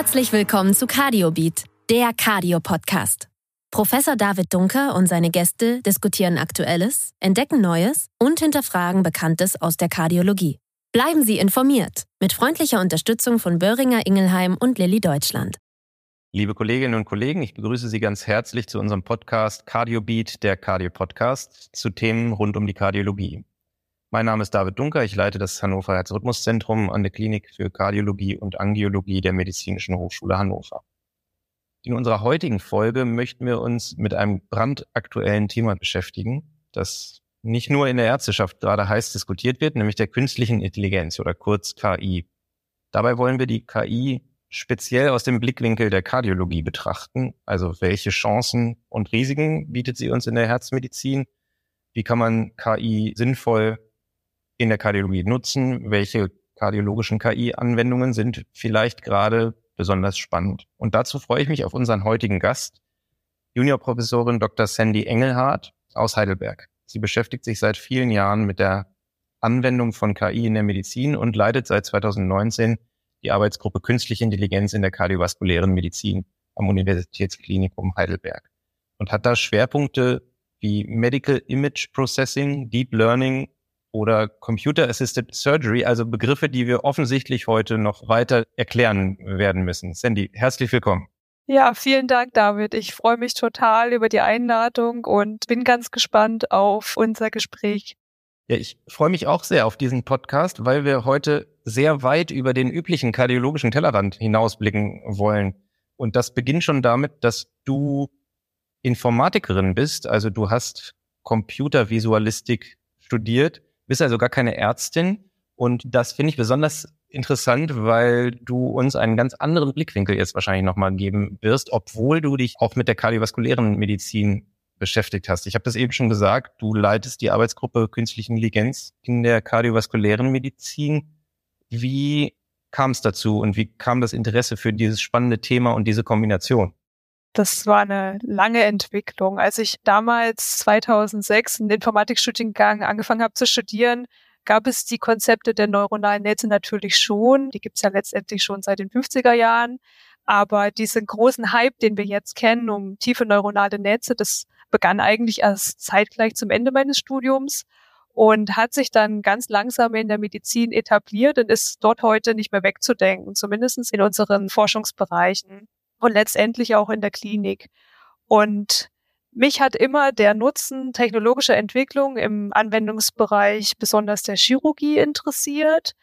Herzlich willkommen zu CardioBeat, der Cardio-Podcast. Professor David Dunker und seine Gäste diskutieren Aktuelles, entdecken Neues und hinterfragen Bekanntes aus der Kardiologie. Bleiben Sie informiert mit freundlicher Unterstützung von Böhringer Ingelheim und Lilly Deutschland. Liebe Kolleginnen und Kollegen, ich begrüße Sie ganz herzlich zu unserem Podcast CardioBeat, der Cardio-Podcast, zu Themen rund um die Kardiologie. Mein Name ist David Dunker, ich leite das Hannover Herzrhythmuszentrum an der Klinik für Kardiologie und Angiologie der Medizinischen Hochschule Hannover. In unserer heutigen Folge möchten wir uns mit einem brandaktuellen Thema beschäftigen, das nicht nur in der Ärzteschaft gerade heiß diskutiert wird, nämlich der künstlichen Intelligenz oder kurz KI. Dabei wollen wir die KI speziell aus dem Blickwinkel der Kardiologie betrachten, also welche Chancen und Risiken bietet sie uns in der Herzmedizin, wie kann man KI sinnvoll in der Kardiologie nutzen, welche kardiologischen KI-Anwendungen sind vielleicht gerade besonders spannend. Und dazu freue ich mich auf unseren heutigen Gast, Juniorprofessorin Dr. Sandy Engelhardt aus Heidelberg. Sie beschäftigt sich seit vielen Jahren mit der Anwendung von KI in der Medizin und leitet seit 2019 die Arbeitsgruppe Künstliche Intelligenz in der kardiovaskulären Medizin am Universitätsklinikum Heidelberg und hat da Schwerpunkte wie Medical Image Processing, Deep Learning oder Computer Assisted Surgery, also Begriffe, die wir offensichtlich heute noch weiter erklären werden müssen. Sandy, herzlich willkommen. Ja, vielen Dank, David. Ich freue mich total über die Einladung und bin ganz gespannt auf unser Gespräch. Ja, ich freue mich auch sehr auf diesen Podcast, weil wir heute sehr weit über den üblichen kardiologischen Tellerrand hinausblicken wollen. Und das beginnt schon damit, dass du Informatikerin bist, also du hast Computervisualistik studiert bist also gar keine Ärztin. Und das finde ich besonders interessant, weil du uns einen ganz anderen Blickwinkel jetzt wahrscheinlich nochmal geben wirst, obwohl du dich auch mit der kardiovaskulären Medizin beschäftigt hast. Ich habe das eben schon gesagt, du leitest die Arbeitsgruppe Künstliche Intelligenz in der kardiovaskulären Medizin. Wie kam es dazu und wie kam das Interesse für dieses spannende Thema und diese Kombination? Das war eine lange Entwicklung. Als ich damals 2006 einen Informatikstudiengang angefangen habe zu studieren, gab es die Konzepte der neuronalen Netze natürlich schon. Die gibt es ja letztendlich schon seit den 50er Jahren. Aber diesen großen Hype, den wir jetzt kennen um tiefe neuronale Netze, das begann eigentlich erst zeitgleich zum Ende meines Studiums und hat sich dann ganz langsam in der Medizin etabliert und ist dort heute nicht mehr wegzudenken, zumindest in unseren Forschungsbereichen und letztendlich auch in der Klinik. Und mich hat immer der Nutzen technologischer Entwicklung im Anwendungsbereich, besonders der Chirurgie, interessiert.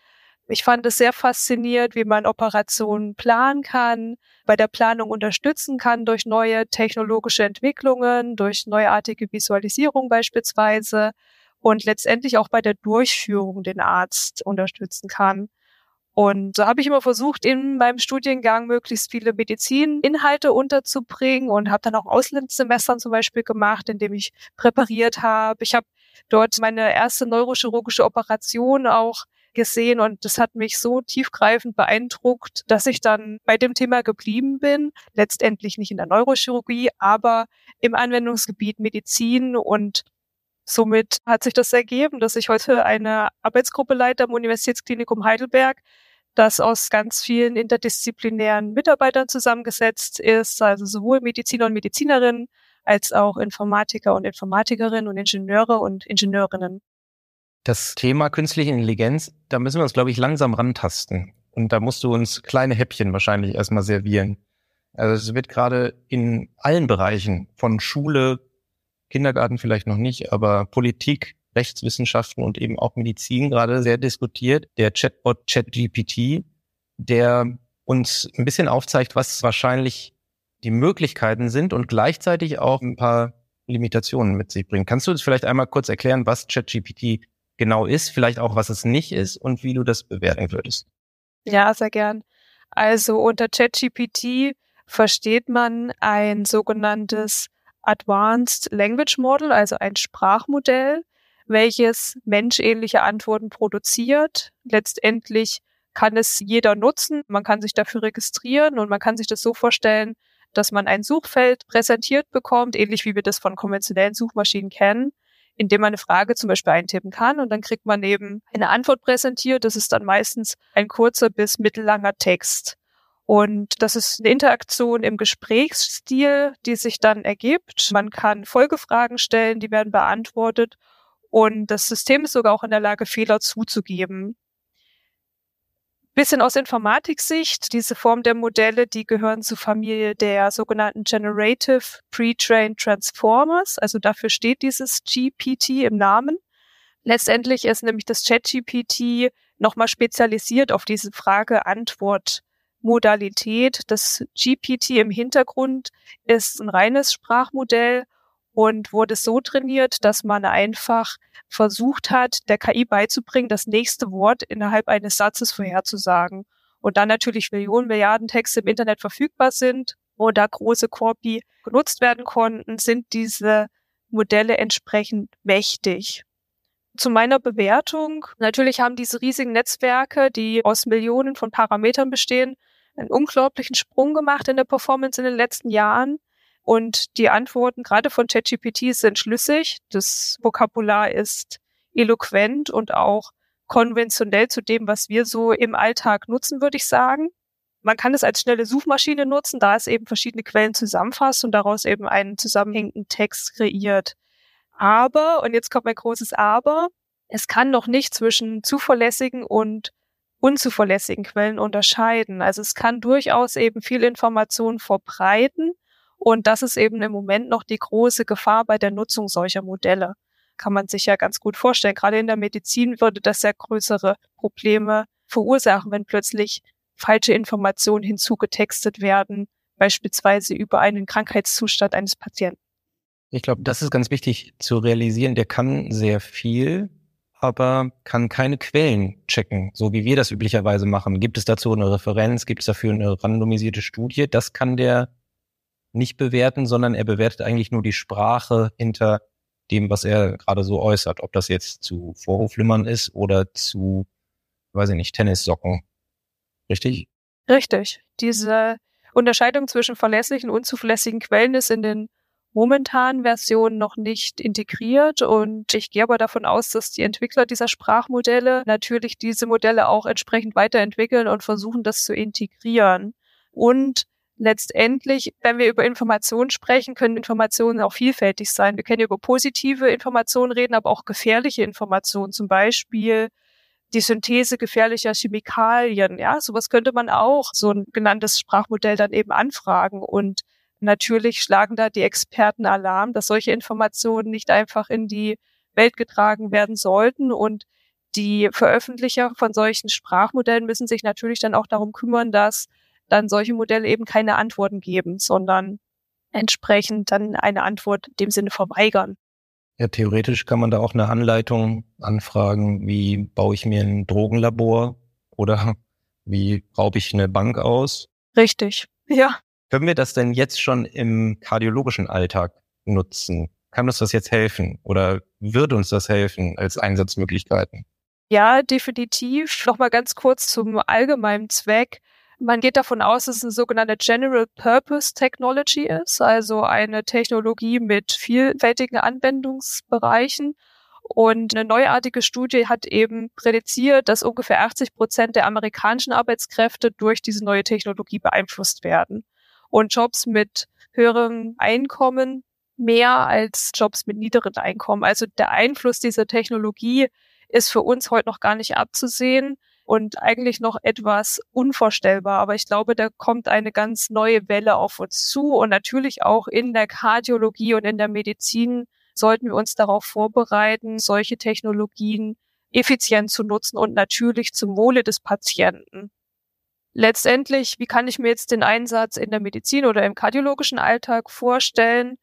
Ich fand es sehr faszinierend, wie man Operationen planen kann, bei der Planung unterstützen kann durch neue technologische Entwicklungen, durch neuartige Visualisierung beispielsweise und letztendlich auch bei der Durchführung den Arzt unterstützen kann. Und so habe ich immer versucht, in meinem Studiengang möglichst viele Medizininhalte unterzubringen und habe dann auch Auslandssemestern zum Beispiel gemacht, indem ich präpariert habe. Ich habe dort meine erste neurochirurgische Operation auch gesehen und das hat mich so tiefgreifend beeindruckt, dass ich dann bei dem Thema geblieben bin. Letztendlich nicht in der Neurochirurgie, aber im Anwendungsgebiet Medizin und Somit hat sich das ergeben, dass ich heute eine Arbeitsgruppe leite am Universitätsklinikum Heidelberg, das aus ganz vielen interdisziplinären Mitarbeitern zusammengesetzt ist, also sowohl Mediziner und Medizinerinnen als auch Informatiker und Informatikerinnen und Ingenieure und Ingenieurinnen. Das Thema künstliche Intelligenz, da müssen wir uns, glaube ich, langsam rantasten. Und da musst du uns kleine Häppchen wahrscheinlich erstmal servieren. Also es wird gerade in allen Bereichen von Schule, Kindergarten vielleicht noch nicht, aber Politik, Rechtswissenschaften und eben auch Medizin gerade sehr diskutiert. Der Chatbot ChatGPT, der uns ein bisschen aufzeigt, was wahrscheinlich die Möglichkeiten sind und gleichzeitig auch ein paar Limitationen mit sich bringt. Kannst du uns vielleicht einmal kurz erklären, was ChatGPT genau ist, vielleicht auch was es nicht ist und wie du das bewerten würdest? Ja, sehr gern. Also unter ChatGPT versteht man ein sogenanntes Advanced Language Model, also ein Sprachmodell, welches menschähnliche Antworten produziert. Letztendlich kann es jeder nutzen. Man kann sich dafür registrieren und man kann sich das so vorstellen, dass man ein Suchfeld präsentiert bekommt, ähnlich wie wir das von konventionellen Suchmaschinen kennen, indem man eine Frage zum Beispiel eintippen kann und dann kriegt man eben eine Antwort präsentiert. Das ist dann meistens ein kurzer bis mittellanger Text. Und das ist eine Interaktion im Gesprächsstil, die sich dann ergibt. Man kann Folgefragen stellen, die werden beantwortet. Und das System ist sogar auch in der Lage, Fehler zuzugeben. Bisschen aus Informatiksicht, diese Form der Modelle, die gehören zur Familie der sogenannten Generative Pre-Trained Transformers. Also dafür steht dieses GPT im Namen. Letztendlich ist nämlich das ChatGPT nochmal spezialisiert auf diese Frage-Antwort-Modalität. Das GPT im Hintergrund ist ein reines Sprachmodell und wurde so trainiert, dass man einfach versucht hat, der KI beizubringen, das nächste Wort innerhalb eines Satzes vorherzusagen. Und dann natürlich Millionen, Milliarden Texte im Internet verfügbar sind und da große Korpi genutzt werden konnten, sind diese Modelle entsprechend mächtig. Zu meiner Bewertung. Natürlich haben diese riesigen Netzwerke, die aus Millionen von Parametern bestehen, einen unglaublichen Sprung gemacht in der Performance in den letzten Jahren. Und die Antworten gerade von ChatGPT sind schlüssig. Das Vokabular ist eloquent und auch konventionell zu dem, was wir so im Alltag nutzen, würde ich sagen. Man kann es als schnelle Suchmaschine nutzen, da es eben verschiedene Quellen zusammenfasst und daraus eben einen zusammenhängenden Text kreiert. Aber, und jetzt kommt mein großes Aber, es kann noch nicht zwischen zuverlässigen und unzuverlässigen Quellen unterscheiden. Also es kann durchaus eben viel Information verbreiten, und das ist eben im Moment noch die große Gefahr bei der Nutzung solcher Modelle. Kann man sich ja ganz gut vorstellen. Gerade in der Medizin würde das ja größere Probleme verursachen, wenn plötzlich falsche Informationen hinzugetextet werden, beispielsweise über einen Krankheitszustand eines Patienten. Ich glaube, das ist ganz wichtig zu realisieren. Der kann sehr viel, aber kann keine Quellen checken, so wie wir das üblicherweise machen. Gibt es dazu eine Referenz? Gibt es dafür eine randomisierte Studie? Das kann der nicht bewerten, sondern er bewertet eigentlich nur die Sprache hinter dem, was er gerade so äußert. Ob das jetzt zu Vorhoflimmern ist oder zu, weiß ich nicht, Tennissocken. Richtig? Richtig. Diese Unterscheidung zwischen verlässlichen und unzuverlässigen Quellen ist in den momentanen Versionen noch nicht integriert und ich gehe aber davon aus, dass die Entwickler dieser Sprachmodelle natürlich diese Modelle auch entsprechend weiterentwickeln und versuchen, das zu integrieren. Und letztendlich, wenn wir über Informationen sprechen, können Informationen auch vielfältig sein. Wir können über positive Informationen reden, aber auch gefährliche Informationen, zum Beispiel die Synthese gefährlicher Chemikalien. Ja, sowas könnte man auch so ein genanntes Sprachmodell dann eben anfragen. Und natürlich schlagen da die Experten Alarm, dass solche Informationen nicht einfach in die Welt getragen werden sollten. Und die Veröffentlicher von solchen Sprachmodellen müssen sich natürlich dann auch darum kümmern, dass dann solche Modelle eben keine Antworten geben, sondern entsprechend dann eine Antwort in dem Sinne verweigern. Ja, theoretisch kann man da auch eine Anleitung anfragen, wie baue ich mir ein Drogenlabor oder wie raube ich eine Bank aus. Richtig, ja. Können wir das denn jetzt schon im kardiologischen Alltag nutzen? Kann uns das jetzt helfen oder würde uns das helfen als Einsatzmöglichkeiten? Ja, definitiv. Nochmal ganz kurz zum allgemeinen Zweck. Man geht davon aus, dass es eine sogenannte General Purpose Technology ist, also eine Technologie mit vielfältigen Anwendungsbereichen. Und eine neuartige Studie hat eben prädiziert, dass ungefähr 80 Prozent der amerikanischen Arbeitskräfte durch diese neue Technologie beeinflusst werden. Und Jobs mit höherem Einkommen mehr als Jobs mit niederen Einkommen. Also der Einfluss dieser Technologie ist für uns heute noch gar nicht abzusehen und eigentlich noch etwas unvorstellbar. Aber ich glaube, da kommt eine ganz neue Welle auf uns zu und natürlich auch in der Kardiologie und in der Medizin sollten wir uns darauf vorbereiten, solche Technologien effizient zu nutzen und natürlich zum Wohle des Patienten. Letztendlich, wie kann ich mir jetzt den Einsatz in der Medizin oder im kardiologischen Alltag vorstellen?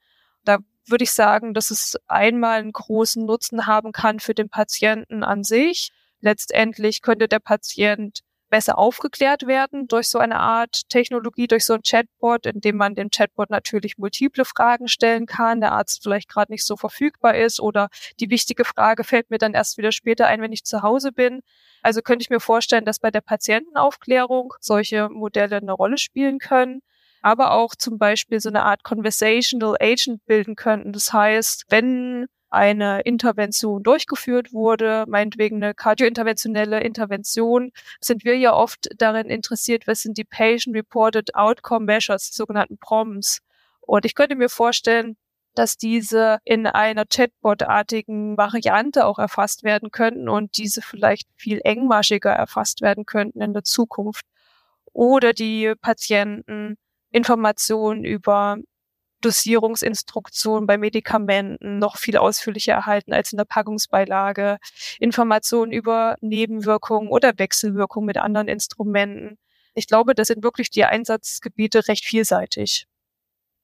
Da würde ich sagen, dass es einmal einen großen Nutzen haben kann für den Patienten an sich letztendlich könnte der Patient besser aufgeklärt werden durch so eine Art Technologie, durch so ein Chatbot, in dem man dem Chatbot natürlich multiple Fragen stellen kann, der Arzt vielleicht gerade nicht so verfügbar ist oder die wichtige Frage fällt mir dann erst wieder später ein, wenn ich zu Hause bin. Also könnte ich mir vorstellen, dass bei der Patientenaufklärung solche Modelle eine Rolle spielen können aber auch zum Beispiel so eine Art Conversational Agent bilden könnten. Das heißt, wenn eine Intervention durchgeführt wurde, meinetwegen eine kardiointerventionelle Intervention, sind wir ja oft darin interessiert, was sind die Patient-Reported Outcome Measures, die sogenannten PROMs. Und ich könnte mir vorstellen, dass diese in einer Chatbot-artigen Variante auch erfasst werden könnten und diese vielleicht viel engmaschiger erfasst werden könnten in der Zukunft. Oder die Patienten Informationen über Dosierungsinstruktionen bei Medikamenten noch viel ausführlicher erhalten als in der Packungsbeilage, Informationen über Nebenwirkungen oder Wechselwirkungen mit anderen Instrumenten. Ich glaube, das sind wirklich die Einsatzgebiete recht vielseitig.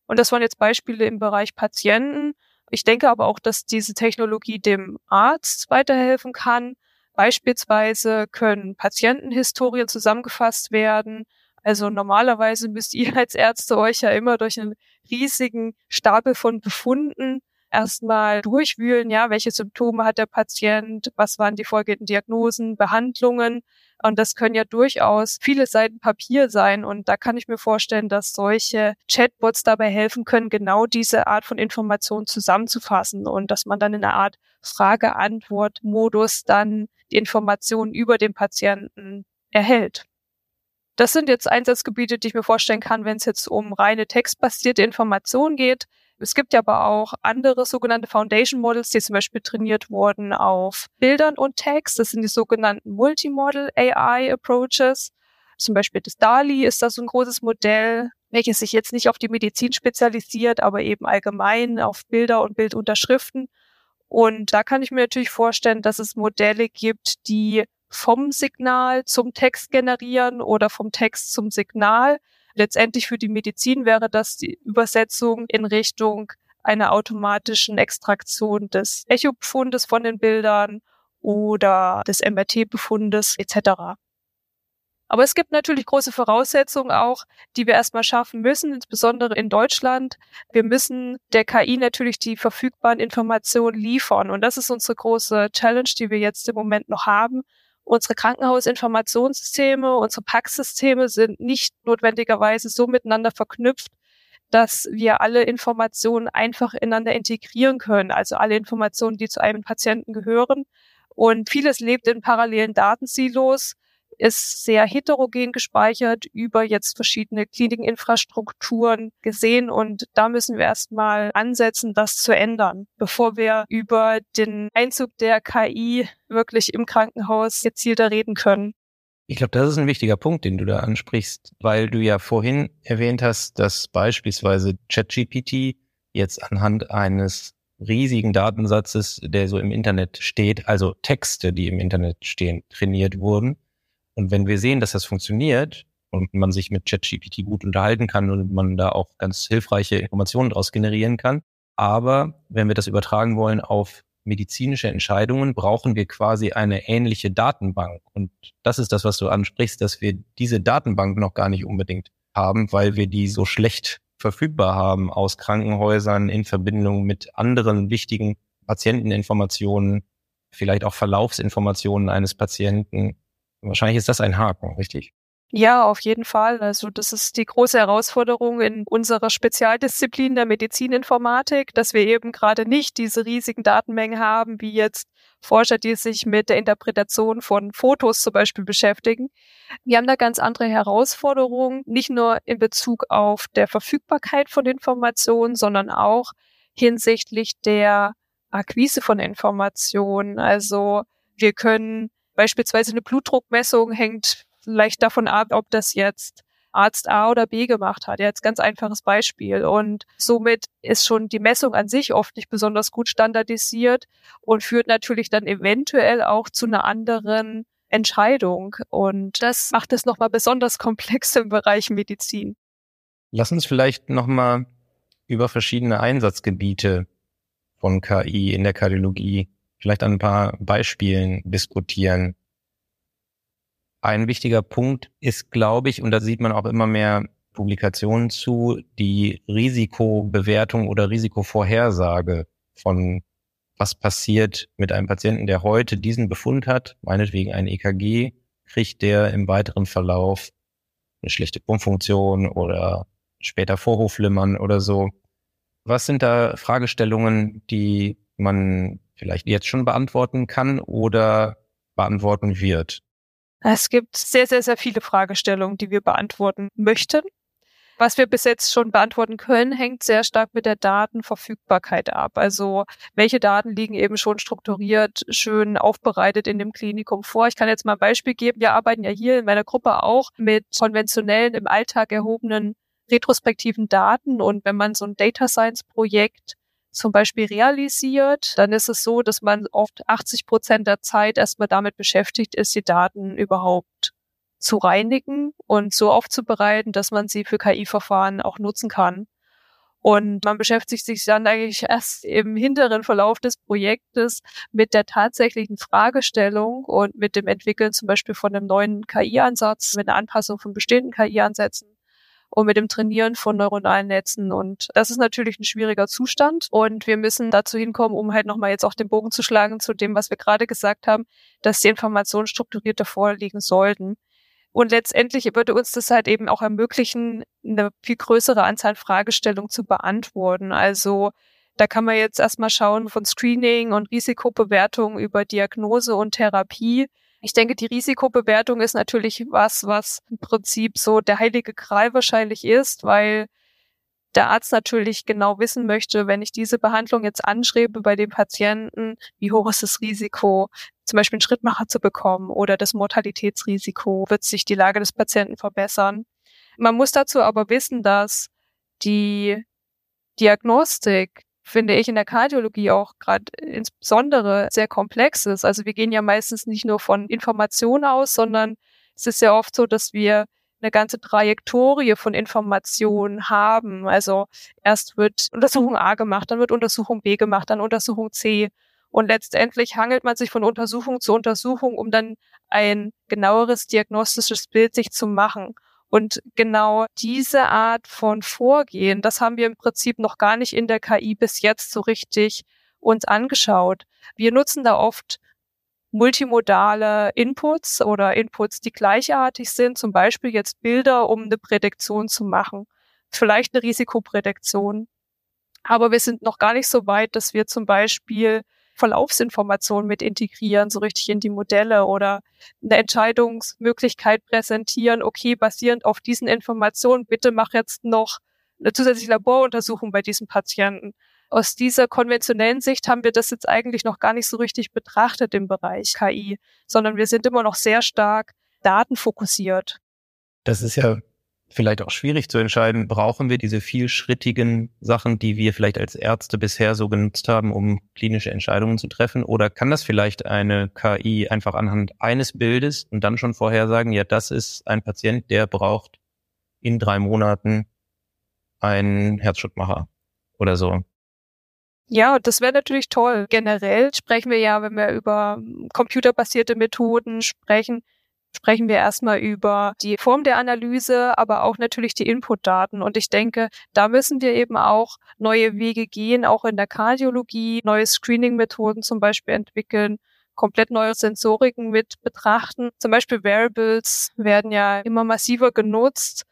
Und das waren jetzt Beispiele im Bereich Patienten. Ich denke aber auch, dass diese Technologie dem Arzt weiterhelfen kann. Beispielsweise können Patientenhistorien zusammengefasst werden. Also normalerweise müsst ihr als Ärzte euch ja immer durch einen riesigen Stapel von Befunden erstmal durchwühlen, ja, welche Symptome hat der Patient, was waren die folgenden Diagnosen, Behandlungen. Und das können ja durchaus viele Seiten Papier sein. Und da kann ich mir vorstellen, dass solche Chatbots dabei helfen können, genau diese Art von Informationen zusammenzufassen und dass man dann in einer Art Frage-Antwort-Modus dann die Informationen über den Patienten erhält. Das sind jetzt Einsatzgebiete, die ich mir vorstellen kann, wenn es jetzt um reine textbasierte Informationen geht. Es gibt ja aber auch andere sogenannte Foundation Models, die zum Beispiel trainiert wurden auf Bildern und Text. Das sind die sogenannten Multimodal AI Approaches. Zum Beispiel das DALI ist da so ein großes Modell, welches sich jetzt nicht auf die Medizin spezialisiert, aber eben allgemein auf Bilder und Bildunterschriften. Und da kann ich mir natürlich vorstellen, dass es Modelle gibt, die vom Signal zum Text generieren oder vom Text zum Signal Letztendlich für die Medizin wäre das die Übersetzung in Richtung einer automatischen Extraktion des Echo-Befundes von den Bildern oder des MRT-Befundes etc. Aber es gibt natürlich große Voraussetzungen auch, die wir erstmal schaffen müssen, insbesondere in Deutschland. Wir müssen der KI natürlich die verfügbaren Informationen liefern. Und das ist unsere große Challenge, die wir jetzt im Moment noch haben. Unsere Krankenhausinformationssysteme, unsere Packsysteme sind nicht notwendigerweise so miteinander verknüpft, dass wir alle Informationen einfach ineinander integrieren können, also alle Informationen, die zu einem Patienten gehören. Und vieles lebt in parallelen Datensilos ist sehr heterogen gespeichert über jetzt verschiedene Klinikinfrastrukturen gesehen und da müssen wir erstmal ansetzen, das zu ändern, bevor wir über den Einzug der KI wirklich im Krankenhaus gezielter reden können. Ich glaube, das ist ein wichtiger Punkt, den du da ansprichst, weil du ja vorhin erwähnt hast, dass beispielsweise ChatGPT jetzt anhand eines riesigen Datensatzes, der so im Internet steht, also Texte, die im Internet stehen, trainiert wurden. Und wenn wir sehen, dass das funktioniert und man sich mit ChatGPT gut unterhalten kann und man da auch ganz hilfreiche Informationen daraus generieren kann, aber wenn wir das übertragen wollen auf medizinische Entscheidungen, brauchen wir quasi eine ähnliche Datenbank. Und das ist das, was du ansprichst, dass wir diese Datenbank noch gar nicht unbedingt haben, weil wir die so schlecht verfügbar haben aus Krankenhäusern in Verbindung mit anderen wichtigen Patienteninformationen, vielleicht auch Verlaufsinformationen eines Patienten Wahrscheinlich ist das ein Haken, richtig? Ja, auf jeden Fall. Also das ist die große Herausforderung in unserer Spezialdisziplin der Medizininformatik, dass wir eben gerade nicht diese riesigen Datenmengen haben, wie jetzt Forscher, die sich mit der Interpretation von Fotos zum Beispiel beschäftigen. Wir haben da ganz andere Herausforderungen, nicht nur in Bezug auf der Verfügbarkeit von Informationen, sondern auch hinsichtlich der Akquise von Informationen. Also wir können Beispielsweise eine Blutdruckmessung hängt vielleicht davon ab, ob das jetzt Arzt A oder B gemacht hat. Jetzt ganz einfaches Beispiel. Und somit ist schon die Messung an sich oft nicht besonders gut standardisiert und führt natürlich dann eventuell auch zu einer anderen Entscheidung. Und das macht es nochmal besonders komplex im Bereich Medizin. Lass uns vielleicht nochmal über verschiedene Einsatzgebiete von KI in der Kardiologie vielleicht an ein paar Beispielen diskutieren. Ein wichtiger Punkt ist, glaube ich, und da sieht man auch immer mehr Publikationen zu, die Risikobewertung oder Risikovorhersage von was passiert mit einem Patienten, der heute diesen Befund hat, meinetwegen ein EKG, kriegt der im weiteren Verlauf eine schlechte Pumpfunktion oder später Vorhofflimmern oder so. Was sind da Fragestellungen, die man vielleicht jetzt schon beantworten kann oder beantworten wird? Es gibt sehr, sehr, sehr viele Fragestellungen, die wir beantworten möchten. Was wir bis jetzt schon beantworten können, hängt sehr stark mit der Datenverfügbarkeit ab. Also welche Daten liegen eben schon strukturiert, schön aufbereitet in dem Klinikum vor. Ich kann jetzt mal ein Beispiel geben. Wir arbeiten ja hier in meiner Gruppe auch mit konventionellen, im Alltag erhobenen retrospektiven Daten. Und wenn man so ein Data Science Projekt zum Beispiel realisiert, dann ist es so, dass man oft 80 Prozent der Zeit erstmal damit beschäftigt ist, die Daten überhaupt zu reinigen und so aufzubereiten, dass man sie für KI-Verfahren auch nutzen kann. Und man beschäftigt sich dann eigentlich erst im hinteren Verlauf des Projektes mit der tatsächlichen Fragestellung und mit dem Entwickeln zum Beispiel von einem neuen KI-Ansatz, mit einer Anpassung von bestehenden KI-Ansätzen und mit dem Trainieren von neuronalen Netzen. Und das ist natürlich ein schwieriger Zustand. Und wir müssen dazu hinkommen, um halt nochmal jetzt auch den Bogen zu schlagen zu dem, was wir gerade gesagt haben, dass die Informationen strukturierter vorliegen sollten. Und letztendlich würde uns das halt eben auch ermöglichen, eine viel größere Anzahl Fragestellungen zu beantworten. Also da kann man jetzt erstmal schauen von Screening und Risikobewertung über Diagnose und Therapie ich denke, die Risikobewertung ist natürlich was, was im Prinzip so der heilige Gral wahrscheinlich ist, weil der Arzt natürlich genau wissen möchte, wenn ich diese Behandlung jetzt anschreibe bei dem Patienten, wie hoch ist das Risiko, zum Beispiel einen Schrittmacher zu bekommen oder das Mortalitätsrisiko, wird sich die Lage des Patienten verbessern. Man muss dazu aber wissen, dass die Diagnostik finde ich in der Kardiologie auch gerade insbesondere sehr komplex ist. Also wir gehen ja meistens nicht nur von Informationen aus, sondern es ist ja oft so, dass wir eine ganze Trajektorie von Informationen haben. Also erst wird Untersuchung A gemacht, dann wird Untersuchung B gemacht, dann Untersuchung C. Und letztendlich hangelt man sich von Untersuchung zu Untersuchung, um dann ein genaueres diagnostisches Bild sich zu machen. Und genau diese Art von Vorgehen, das haben wir im Prinzip noch gar nicht in der KI bis jetzt so richtig uns angeschaut. Wir nutzen da oft multimodale Inputs oder Inputs, die gleichartig sind, zum Beispiel jetzt Bilder, um eine Prädiktion zu machen, vielleicht eine Risikoprädiktion. Aber wir sind noch gar nicht so weit, dass wir zum Beispiel Verlaufsinformationen mit integrieren, so richtig in die Modelle oder eine Entscheidungsmöglichkeit präsentieren, okay, basierend auf diesen Informationen, bitte mach jetzt noch eine zusätzliche Laboruntersuchung bei diesem Patienten. Aus dieser konventionellen Sicht haben wir das jetzt eigentlich noch gar nicht so richtig betrachtet im Bereich KI, sondern wir sind immer noch sehr stark datenfokussiert. Das ist ja vielleicht auch schwierig zu entscheiden, brauchen wir diese vielschrittigen Sachen, die wir vielleicht als Ärzte bisher so genutzt haben, um klinische Entscheidungen zu treffen? Oder kann das vielleicht eine KI einfach anhand eines Bildes und dann schon vorhersagen, ja, das ist ein Patient, der braucht in drei Monaten einen Herzschrittmacher oder so? Ja, das wäre natürlich toll. Generell sprechen wir ja, wenn wir über computerbasierte Methoden sprechen, sprechen wir erstmal über die Form der Analyse, aber auch natürlich die Inputdaten. Und ich denke, da müssen wir eben auch neue Wege gehen, auch in der Kardiologie, neue Screening-Methoden zum Beispiel entwickeln komplett neue Sensoriken mit betrachten. Zum Beispiel Wearables werden ja immer massiver genutzt,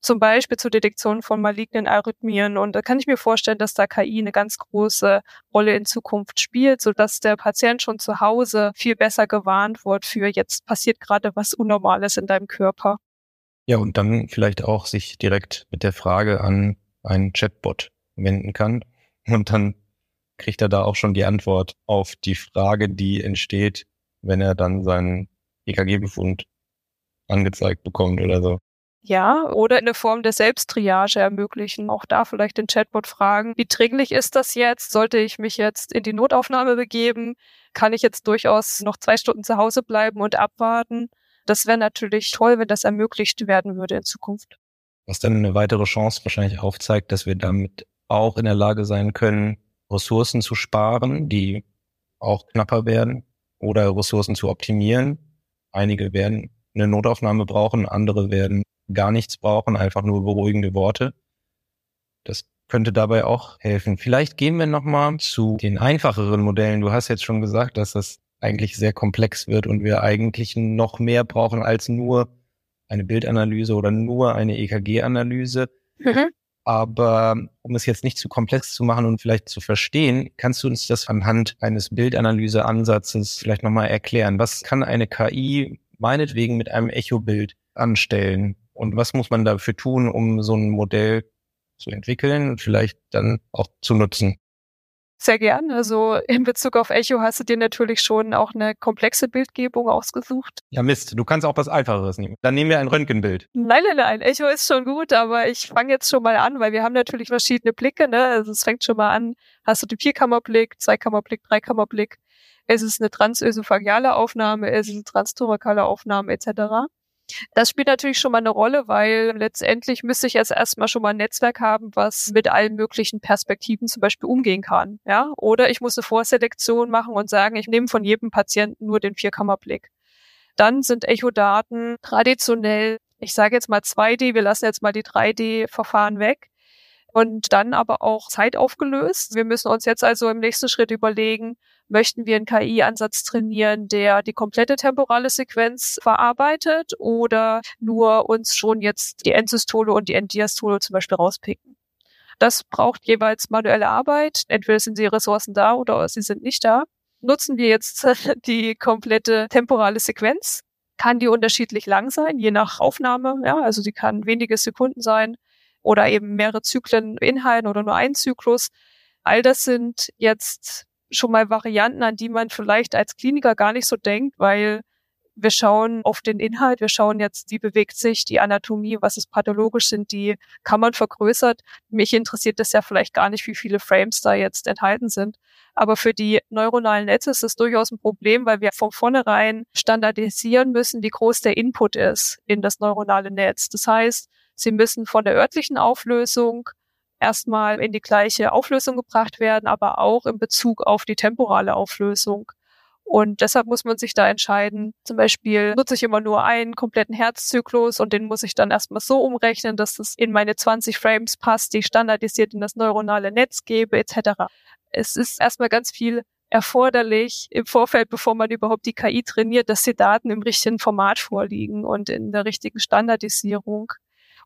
zum Beispiel zur Detektion von malignen Arrhythmien. Und da kann ich mir vorstellen, dass da KI eine ganz große Rolle in Zukunft spielt, sodass der Patient schon zu Hause viel besser gewarnt wird für jetzt passiert gerade was Unnormales in deinem Körper. Ja, und dann vielleicht auch sich direkt mit der Frage an einen Chatbot wenden kann. Und dann kriegt er da auch schon die Antwort auf die Frage, die entsteht, wenn er dann seinen EKG-Befund angezeigt bekommt oder so. Ja, oder in der Form der Selbsttriage ermöglichen. Auch da vielleicht den Chatbot fragen, wie dringlich ist das jetzt? Sollte ich mich jetzt in die Notaufnahme begeben? Kann ich jetzt durchaus noch zwei Stunden zu Hause bleiben und abwarten? Das wäre natürlich toll, wenn das ermöglicht werden würde in Zukunft. Was dann eine weitere Chance wahrscheinlich aufzeigt, dass wir damit auch in der Lage sein können, Ressourcen zu sparen, die auch knapper werden oder Ressourcen zu optimieren. Einige werden eine Notaufnahme brauchen, andere werden gar nichts brauchen, einfach nur beruhigende Worte. Das könnte dabei auch helfen. Vielleicht gehen wir nochmal zu den einfacheren Modellen. Du hast jetzt schon gesagt, dass das eigentlich sehr komplex wird und wir eigentlich noch mehr brauchen als nur eine Bildanalyse oder nur eine EKG-Analyse. Mhm. Aber um es jetzt nicht zu komplex zu machen und vielleicht zu verstehen, kannst du uns das anhand eines Bildanalyseansatzes vielleicht nochmal erklären? Was kann eine KI meinetwegen mit einem Echo-Bild anstellen? Und was muss man dafür tun, um so ein Modell zu entwickeln und vielleicht dann auch zu nutzen? Sehr gern. Also in Bezug auf Echo hast du dir natürlich schon auch eine komplexe Bildgebung ausgesucht. Ja, Mist, du kannst auch was Einfacheres nehmen. Dann nehmen wir ein Röntgenbild. Nein, nein, nein. Echo ist schon gut, aber ich fange jetzt schon mal an, weil wir haben natürlich verschiedene Blicke. Ne? Also es fängt schon mal an, hast du den Vierkammerblick, Zweikammerblick, Dreikammerblick. Es ist eine transösophageale Aufnahme, es ist eine transtorakale Aufnahme etc. Das spielt natürlich schon mal eine Rolle, weil letztendlich müsste ich jetzt erstmal schon mal ein Netzwerk haben, was mit allen möglichen Perspektiven zum Beispiel umgehen kann. Ja? Oder ich muss eine Vorselektion machen und sagen, ich nehme von jedem Patienten nur den Vierkammerblick. Dann sind Echo-Daten traditionell, ich sage jetzt mal 2D, wir lassen jetzt mal die 3D-Verfahren weg, und dann aber auch zeitaufgelöst. Wir müssen uns jetzt also im nächsten Schritt überlegen, möchten wir einen KI-Ansatz trainieren, der die komplette temporale Sequenz verarbeitet oder nur uns schon jetzt die Endsystole und die Enddiastole zum Beispiel rauspicken. Das braucht jeweils manuelle Arbeit. Entweder sind die Ressourcen da oder sie sind nicht da. Nutzen wir jetzt die komplette temporale Sequenz, kann die unterschiedlich lang sein, je nach Aufnahme. Ja, also die kann wenige Sekunden sein oder eben mehrere Zyklen beinhalten oder nur ein Zyklus. All das sind jetzt schon mal Varianten, an die man vielleicht als Kliniker gar nicht so denkt, weil wir schauen auf den Inhalt, wir schauen jetzt, wie bewegt sich die Anatomie, was ist pathologisch, sind die Kammern vergrößert. Mich interessiert das ja vielleicht gar nicht, wie viele Frames da jetzt enthalten sind. Aber für die neuronalen Netze ist das durchaus ein Problem, weil wir von vornherein standardisieren müssen, wie groß der Input ist in das neuronale Netz. Das heißt, sie müssen von der örtlichen Auflösung erstmal in die gleiche Auflösung gebracht werden, aber auch in Bezug auf die temporale Auflösung. Und deshalb muss man sich da entscheiden. Zum Beispiel nutze ich immer nur einen kompletten Herzzyklus und den muss ich dann erstmal so umrechnen, dass das in meine 20 Frames passt, die ich standardisiert in das neuronale Netz gebe, etc. Es ist erstmal ganz viel erforderlich im Vorfeld, bevor man überhaupt die KI trainiert, dass die Daten im richtigen Format vorliegen und in der richtigen Standardisierung.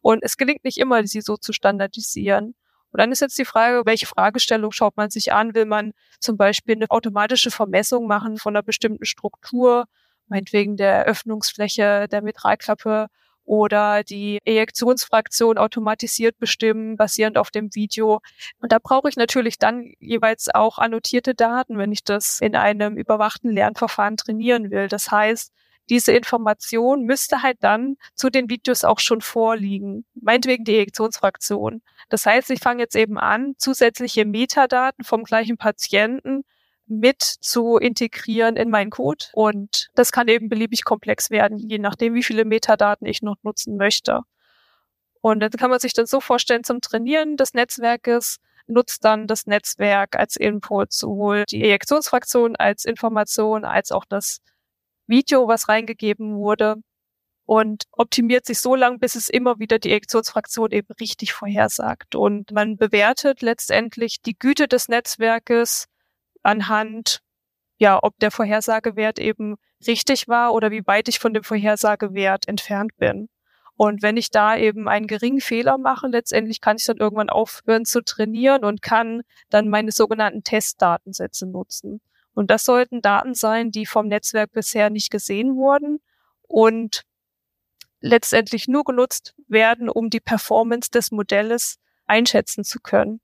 Und es gelingt nicht immer, sie so zu standardisieren. Und dann ist jetzt die Frage, welche Fragestellung schaut man sich an? Will man zum Beispiel eine automatische Vermessung machen von einer bestimmten Struktur, meinetwegen der Öffnungsfläche der Mitralklappe oder die Ejektionsfraktion automatisiert bestimmen, basierend auf dem Video. Und da brauche ich natürlich dann jeweils auch annotierte Daten, wenn ich das in einem überwachten Lernverfahren trainieren will. Das heißt, diese Information müsste halt dann zu den Videos auch schon vorliegen. Meinetwegen die Ejektionsfraktion. Das heißt, ich fange jetzt eben an, zusätzliche Metadaten vom gleichen Patienten mit zu integrieren in meinen Code. Und das kann eben beliebig komplex werden, je nachdem, wie viele Metadaten ich noch nutzen möchte. Und dann kann man sich das so vorstellen, zum Trainieren des Netzwerkes nutzt dann das Netzwerk als Input sowohl die Ejektionsfraktion als Information als auch das Video, was reingegeben wurde und optimiert sich so lang, bis es immer wieder die Ejektionsfraktion eben richtig vorhersagt. Und man bewertet letztendlich die Güte des Netzwerkes anhand, ja, ob der Vorhersagewert eben richtig war oder wie weit ich von dem Vorhersagewert entfernt bin. Und wenn ich da eben einen geringen Fehler mache, letztendlich kann ich dann irgendwann aufhören zu trainieren und kann dann meine sogenannten Testdatensätze nutzen. Und das sollten Daten sein, die vom Netzwerk bisher nicht gesehen wurden und letztendlich nur genutzt werden, um die Performance des Modells einschätzen zu können.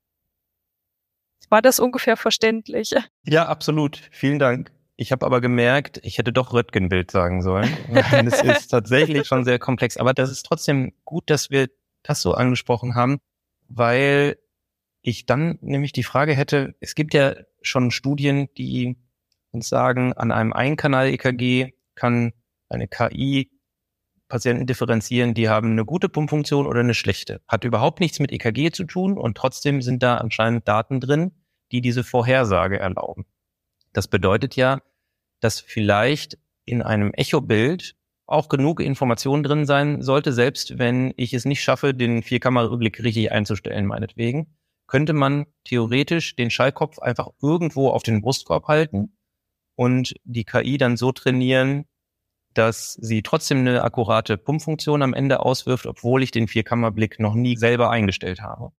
War das ungefähr verständlich? Ja, absolut. Vielen Dank. Ich habe aber gemerkt, ich hätte doch Röntgenbild sagen sollen. es ist tatsächlich schon sehr komplex. Aber das ist trotzdem gut, dass wir das so angesprochen haben, weil ich dann nämlich die Frage hätte, es gibt ja schon Studien, die uns sagen, an einem Einkanal-EKG kann eine KI Patienten differenzieren, die haben eine gute Pumpfunktion oder eine schlechte. Hat überhaupt nichts mit EKG zu tun und trotzdem sind da anscheinend Daten drin, die diese Vorhersage erlauben. Das bedeutet ja, dass vielleicht in einem Echo-Bild auch genug Information drin sein sollte, selbst wenn ich es nicht schaffe, den Vierkammerrückblick richtig einzustellen, meinetwegen könnte man theoretisch den Schallkopf einfach irgendwo auf den Brustkorb halten und die KI dann so trainieren, dass sie trotzdem eine akkurate Pumpfunktion am Ende auswirft, obwohl ich den Vierkammerblick noch nie selber eingestellt habe.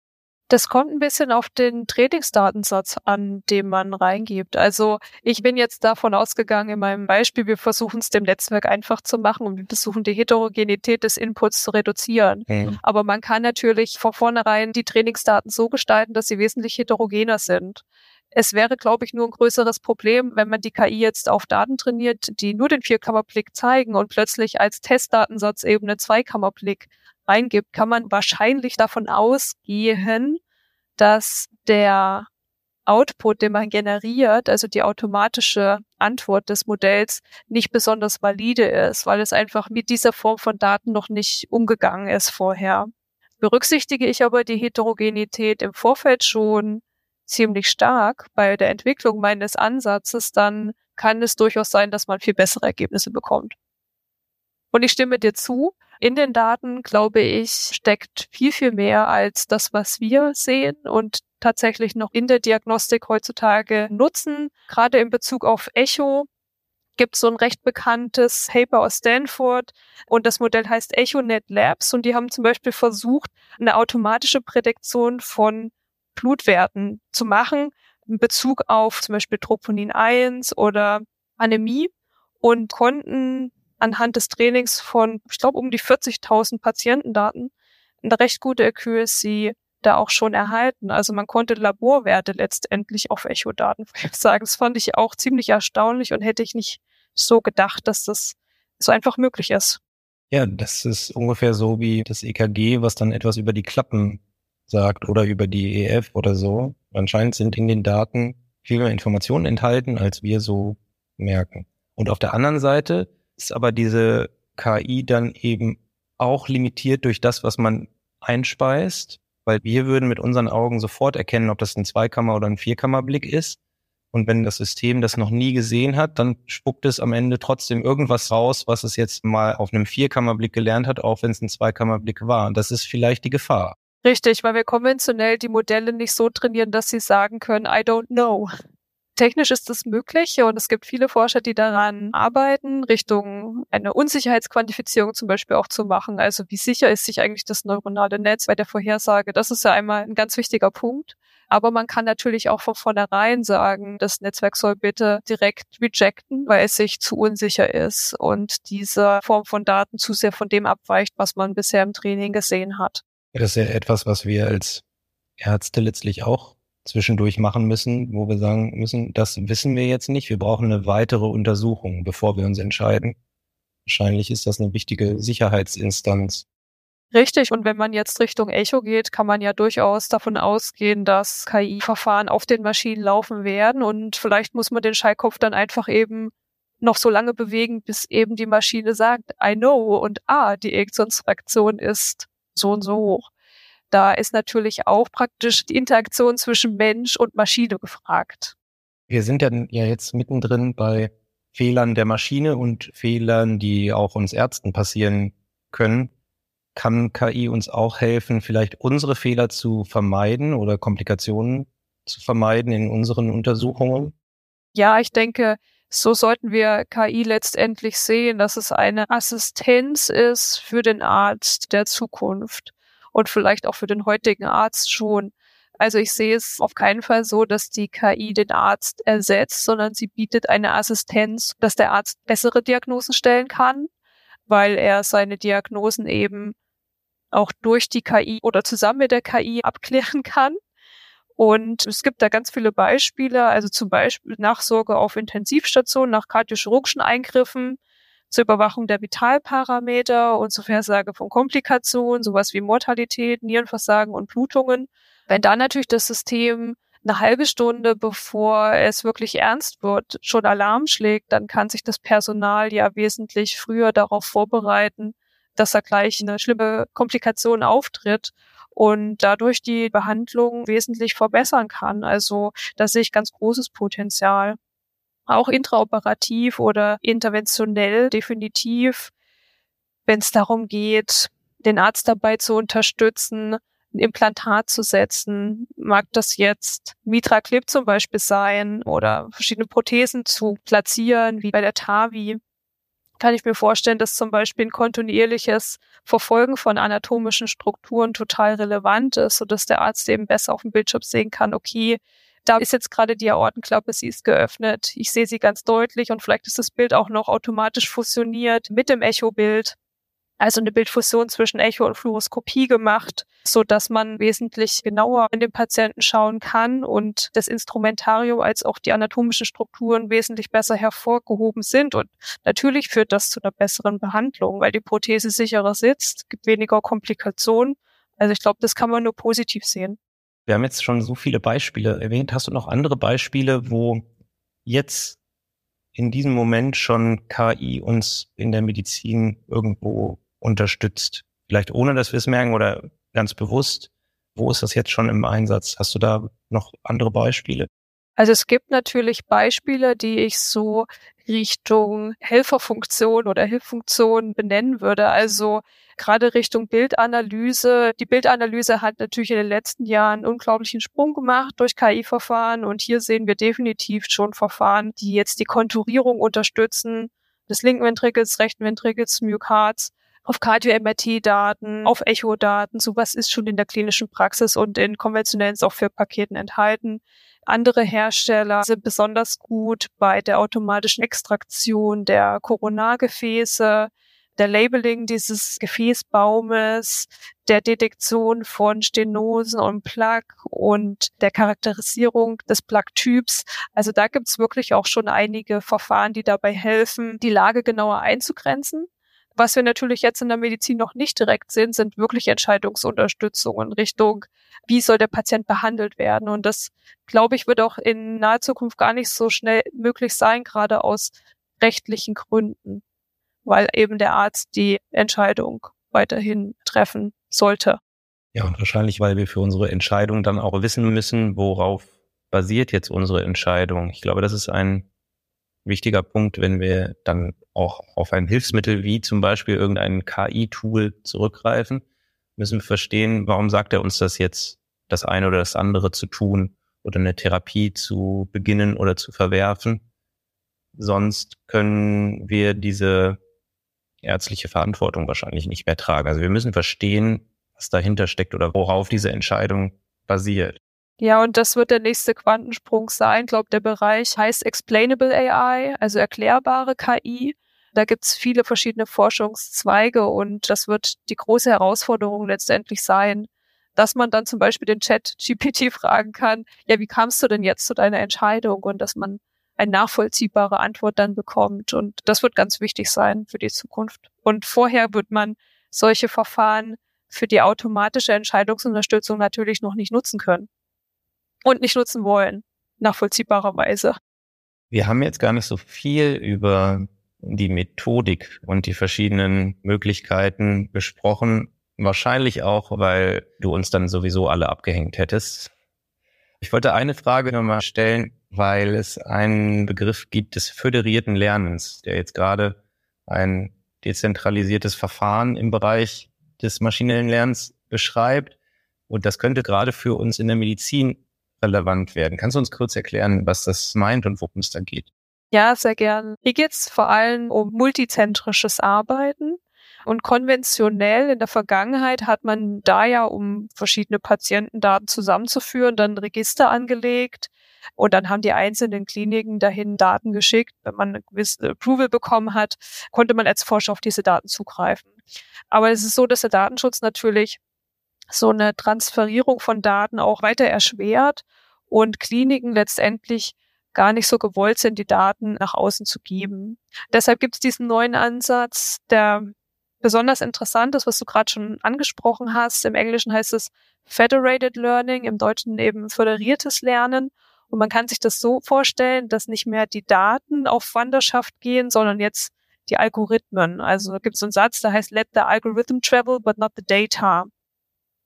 Das kommt ein bisschen auf den Trainingsdatensatz an, den man reingibt. Also ich bin jetzt davon ausgegangen in meinem Beispiel, wir versuchen es dem Netzwerk einfach zu machen und wir versuchen die Heterogenität des Inputs zu reduzieren. Mhm. Aber man kann natürlich von vornherein die Trainingsdaten so gestalten, dass sie wesentlich heterogener sind. Es wäre, glaube ich, nur ein größeres Problem, wenn man die KI jetzt auf Daten trainiert, die nur den Vierkammerblick zeigen und plötzlich als Testdatensatz eben einen Zweikammerblick reingibt, kann man wahrscheinlich davon ausgehen, dass der Output, den man generiert, also die automatische Antwort des Modells, nicht besonders valide ist, weil es einfach mit dieser Form von Daten noch nicht umgegangen ist vorher. Berücksichtige ich aber die Heterogenität im Vorfeld schon ziemlich stark bei der Entwicklung meines Ansatzes, dann kann es durchaus sein, dass man viel bessere Ergebnisse bekommt. Und ich stimme dir zu, in den Daten, glaube ich, steckt viel, viel mehr als das, was wir sehen und tatsächlich noch in der Diagnostik heutzutage nutzen. Gerade in Bezug auf Echo gibt es so ein recht bekanntes Paper aus Stanford und das Modell heißt EchoNet Labs und die haben zum Beispiel versucht, eine automatische Prädiktion von Blutwerten zu machen in Bezug auf zum Beispiel Troponin 1 oder Anämie und konnten anhand des Trainings von, ich glaube, um die 40.000 Patientendaten eine recht gute Accuracy da auch schon erhalten. Also man konnte Laborwerte letztendlich auf Echo-Daten sagen. Das fand ich auch ziemlich erstaunlich und hätte ich nicht so gedacht, dass das so einfach möglich ist. Ja, das ist ungefähr so wie das EKG, was dann etwas über die Klappen sagt oder über die EF oder so. Anscheinend sind in den Daten viel mehr Informationen enthalten, als wir so merken. Und auf der anderen Seite ist aber diese KI dann eben auch limitiert durch das, was man einspeist, weil wir würden mit unseren Augen sofort erkennen, ob das ein Zweikammer- oder ein Vierkammerblick ist. Und wenn das System das noch nie gesehen hat, dann spuckt es am Ende trotzdem irgendwas raus, was es jetzt mal auf einem Vierkammerblick gelernt hat, auch wenn es ein Zweikammerblick war. Und das ist vielleicht die Gefahr. Richtig, weil wir konventionell die Modelle nicht so trainieren, dass sie sagen können, I don't know. Technisch ist das möglich und es gibt viele Forscher, die daran arbeiten, Richtung eine Unsicherheitsquantifizierung zum Beispiel auch zu machen. Also wie sicher ist sich eigentlich das neuronale Netz bei der Vorhersage? Das ist ja einmal ein ganz wichtiger Punkt. Aber man kann natürlich auch von vornherein sagen, das Netzwerk soll bitte direkt rejecten, weil es sich zu unsicher ist und diese Form von Daten zu sehr von dem abweicht, was man bisher im Training gesehen hat. Das ist ja etwas, was wir als Ärzte letztlich auch zwischendurch machen müssen, wo wir sagen müssen, das wissen wir jetzt nicht. Wir brauchen eine weitere Untersuchung, bevor wir uns entscheiden. Wahrscheinlich ist das eine wichtige Sicherheitsinstanz. Richtig. Und wenn man jetzt Richtung Echo geht, kann man ja durchaus davon ausgehen, dass KI-Verfahren auf den Maschinen laufen werden. Und vielleicht muss man den Schallkopf dann einfach eben noch so lange bewegen, bis eben die Maschine sagt, I know und ah, die Ejektionsfraktion ist so und so hoch. Da ist natürlich auch praktisch die Interaktion zwischen Mensch und Maschine gefragt. Wir sind ja, ja jetzt mittendrin bei Fehlern der Maschine und Fehlern, die auch uns Ärzten passieren können. Kann KI uns auch helfen, vielleicht unsere Fehler zu vermeiden oder Komplikationen zu vermeiden in unseren Untersuchungen? Ja, ich denke, so sollten wir KI letztendlich sehen, dass es eine Assistenz ist für den Arzt der Zukunft und vielleicht auch für den heutigen Arzt schon. Also ich sehe es auf keinen Fall so, dass die KI den Arzt ersetzt, sondern sie bietet eine Assistenz, dass der Arzt bessere Diagnosen stellen kann, weil er seine Diagnosen eben auch durch die KI oder zusammen mit der KI abklären kann. Und es gibt da ganz viele Beispiele, also zum Beispiel Nachsorge auf Intensivstationen nach kardiochirurgischen Eingriffen, zur Überwachung der Vitalparameter und zur Vorhersage von Komplikationen, sowas wie Mortalität, Nierenversagen und Blutungen. Wenn dann natürlich das System eine halbe Stunde bevor es wirklich ernst wird, schon Alarm schlägt, dann kann sich das Personal ja wesentlich früher darauf vorbereiten, dass da gleich eine schlimme Komplikation auftritt und dadurch die Behandlung wesentlich verbessern kann. Also da sehe ich ganz großes Potenzial auch intraoperativ oder interventionell definitiv, wenn es darum geht, den Arzt dabei zu unterstützen, ein Implantat zu setzen. Mag das jetzt Mitra Clip zum Beispiel sein oder verschiedene Prothesen zu platzieren, wie bei der TAVI, kann ich mir vorstellen, dass zum Beispiel ein kontinuierliches Verfolgen von anatomischen Strukturen total relevant ist, sodass der Arzt eben besser auf dem Bildschirm sehen kann, okay, da ist jetzt gerade die Aortenklappe, sie ist geöffnet, ich sehe sie ganz deutlich und vielleicht ist das Bild auch noch automatisch fusioniert mit dem Echobild also eine Bildfusion zwischen Echo und Fluoroskopie gemacht, so dass man wesentlich genauer in den Patienten schauen kann und das Instrumentarium als auch die anatomischen Strukturen wesentlich besser hervorgehoben sind. Und natürlich führt das zu einer besseren Behandlung, weil die Prothese sicherer sitzt, gibt weniger Komplikationen. Also ich glaube, das kann man nur positiv sehen. Wir haben jetzt schon so viele Beispiele erwähnt. Hast du noch andere Beispiele, wo jetzt in diesem Moment schon KI uns in der Medizin irgendwo unterstützt? Vielleicht ohne dass wir es merken oder ganz bewusst. Wo ist das jetzt schon im Einsatz? Hast du da noch andere Beispiele? Also es gibt natürlich Beispiele, die ich so Richtung Helferfunktion oder Hilffunktion benennen würde. Also gerade Richtung Bildanalyse. Die Bildanalyse hat natürlich in den letzten Jahren einen unglaublichen Sprung gemacht durch KI-Verfahren und hier sehen wir definitiv schon Verfahren, die jetzt die Konturierung unterstützen des linken Ventrikels, rechten Ventrikels, Myokards auf Cardio-MRT-Daten, auf Echo-Daten. Sowas ist schon in der klinischen Praxis und in konventionellen Softwarepaketen enthalten. Andere Hersteller sind besonders gut bei der automatischen Extraktion der Koronargefäße, der Labeling dieses Gefäßbaumes, der Detektion von Stenosen und Plaque und der Charakterisierung des Plaque-Typs. Also da gibt's wirklich auch schon einige Verfahren, die dabei helfen, die Lage genauer einzugrenzen. Was wir natürlich jetzt in der Medizin noch nicht direkt sehen, sind wirklich Entscheidungsunterstützungen Richtung, wie soll der Patient behandelt werden. Und das, glaube ich, wird auch in naher Zukunft gar nicht so schnell möglich sein, gerade aus rechtlichen Gründen, weil eben der Arzt die Entscheidung weiterhin treffen sollte. Ja, und wahrscheinlich, weil wir für unsere Entscheidung dann auch wissen müssen, worauf basiert jetzt unsere Entscheidung. Ich glaube, das ist ein wichtiger Punkt, wenn wir dann auch auf ein Hilfsmittel wie zum Beispiel irgendein KI-Tool zurückgreifen, müssen wir verstehen, warum sagt er uns das jetzt, das eine oder das andere zu tun oder eine Therapie zu beginnen oder zu verwerfen. Sonst können wir diese ärztliche Verantwortung wahrscheinlich nicht mehr tragen. Also wir müssen verstehen, was dahinter steckt oder worauf diese Entscheidung basiert. Ja, und das wird der nächste Quantensprung sein. Ich glaube, der Bereich heißt Explainable AI, also erklärbare KI. Da gibt's viele verschiedene Forschungszweige und das wird die große Herausforderung letztendlich sein, dass man dann zum Beispiel den Chat GPT fragen kann, ja, wie kamst du denn jetzt zu deiner Entscheidung? Und dass man eine nachvollziehbare Antwort dann bekommt. Und das wird ganz wichtig sein für die Zukunft. Und vorher wird man solche Verfahren für die automatische Entscheidungsunterstützung natürlich noch nicht nutzen können und nicht nutzen wollen, nachvollziehbarerweise. Wir haben jetzt gar nicht so viel über die Methodik und die verschiedenen Möglichkeiten besprochen. Wahrscheinlich auch, weil du uns dann sowieso alle abgehängt hättest. Ich wollte eine Frage nochmal stellen, weil es einen Begriff gibt des föderierten Lernens, der jetzt gerade ein dezentralisiertes Verfahren im Bereich des maschinellen Lernens beschreibt. Und das könnte gerade für uns in der Medizin relevant werden. Kannst du uns kurz erklären, was das meint und worum es da geht? Ja, sehr gern. Hier geht es vor allem um multizentrisches Arbeiten. Und konventionell in der Vergangenheit hat man da ja, um verschiedene Patientendaten zusammenzuführen, dann Register angelegt. Und dann haben die einzelnen Kliniken dahin Daten geschickt. Wenn man eine gewisse Approval bekommen hat, konnte man als Forscher auf diese Daten zugreifen. Aber es ist so, dass der Datenschutz natürlich so eine Transferierung von Daten auch weiter erschwert und Kliniken letztendlich gar nicht so gewollt sind, die Daten nach außen zu geben. Deshalb gibt es diesen neuen Ansatz, der besonders interessant ist, was du gerade schon angesprochen hast. Im Englischen heißt es Federated Learning, im Deutschen eben föderiertes Lernen. Und man kann sich das so vorstellen, dass nicht mehr die Daten auf Wanderschaft gehen, sondern jetzt die Algorithmen. Also gibt es einen Satz, der heißt Let the algorithm travel, but not the data.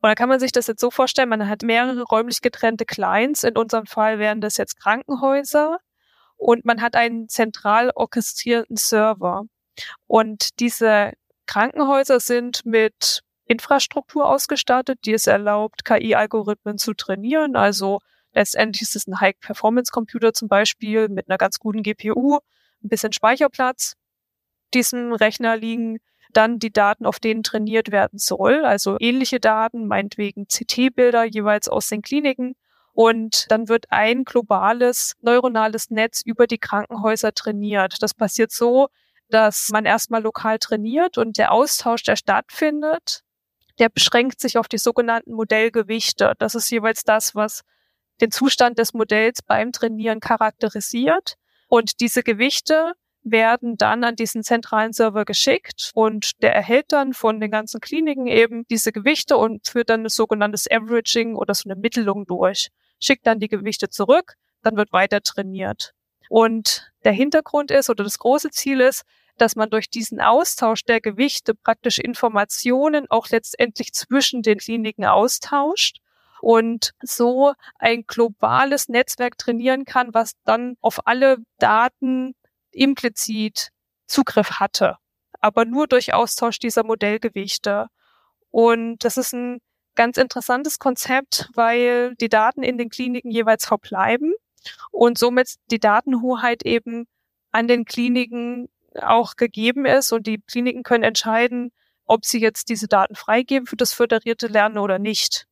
Und da kann man sich das jetzt so vorstellen, man hat mehrere räumlich getrennte Clients. In unserem Fall wären das jetzt Krankenhäuser. Und man hat einen zentral orchestrierten Server. Und diese Krankenhäuser sind mit Infrastruktur ausgestattet, die es erlaubt, KI-Algorithmen zu trainieren. Also letztendlich ist es ein High-Performance-Computer zum Beispiel mit einer ganz guten GPU, ein bisschen Speicherplatz. diesem Rechner liegen dann die Daten, auf denen trainiert werden soll. Also ähnliche Daten, meinetwegen CT-Bilder jeweils aus den Kliniken. Und dann wird ein globales neuronales Netz über die Krankenhäuser trainiert. Das passiert so, dass man erstmal lokal trainiert und der Austausch, der stattfindet, der beschränkt sich auf die sogenannten Modellgewichte. Das ist jeweils das, was den Zustand des Modells beim Trainieren charakterisiert. Und diese Gewichte werden dann an diesen zentralen Server geschickt und der erhält dann von den ganzen Kliniken eben diese Gewichte und führt dann ein sogenanntes Averaging oder so eine Mittelung durch, schickt dann die Gewichte zurück, dann wird weiter trainiert. Und der Hintergrund ist oder das große Ziel ist, dass man durch diesen Austausch der Gewichte praktisch Informationen auch letztendlich zwischen den Kliniken austauscht und so ein globales Netzwerk trainieren kann, was dann auf alle Daten implizit Zugriff hatte, aber nur durch Austausch dieser Modellgewichte. Und das ist ein ganz interessantes Konzept, weil die Daten in den Kliniken jeweils verbleiben und somit die Datenhoheit eben an den Kliniken auch gegeben ist und die Kliniken können entscheiden, ob sie jetzt diese Daten freigeben für das föderierte Lernen oder nicht.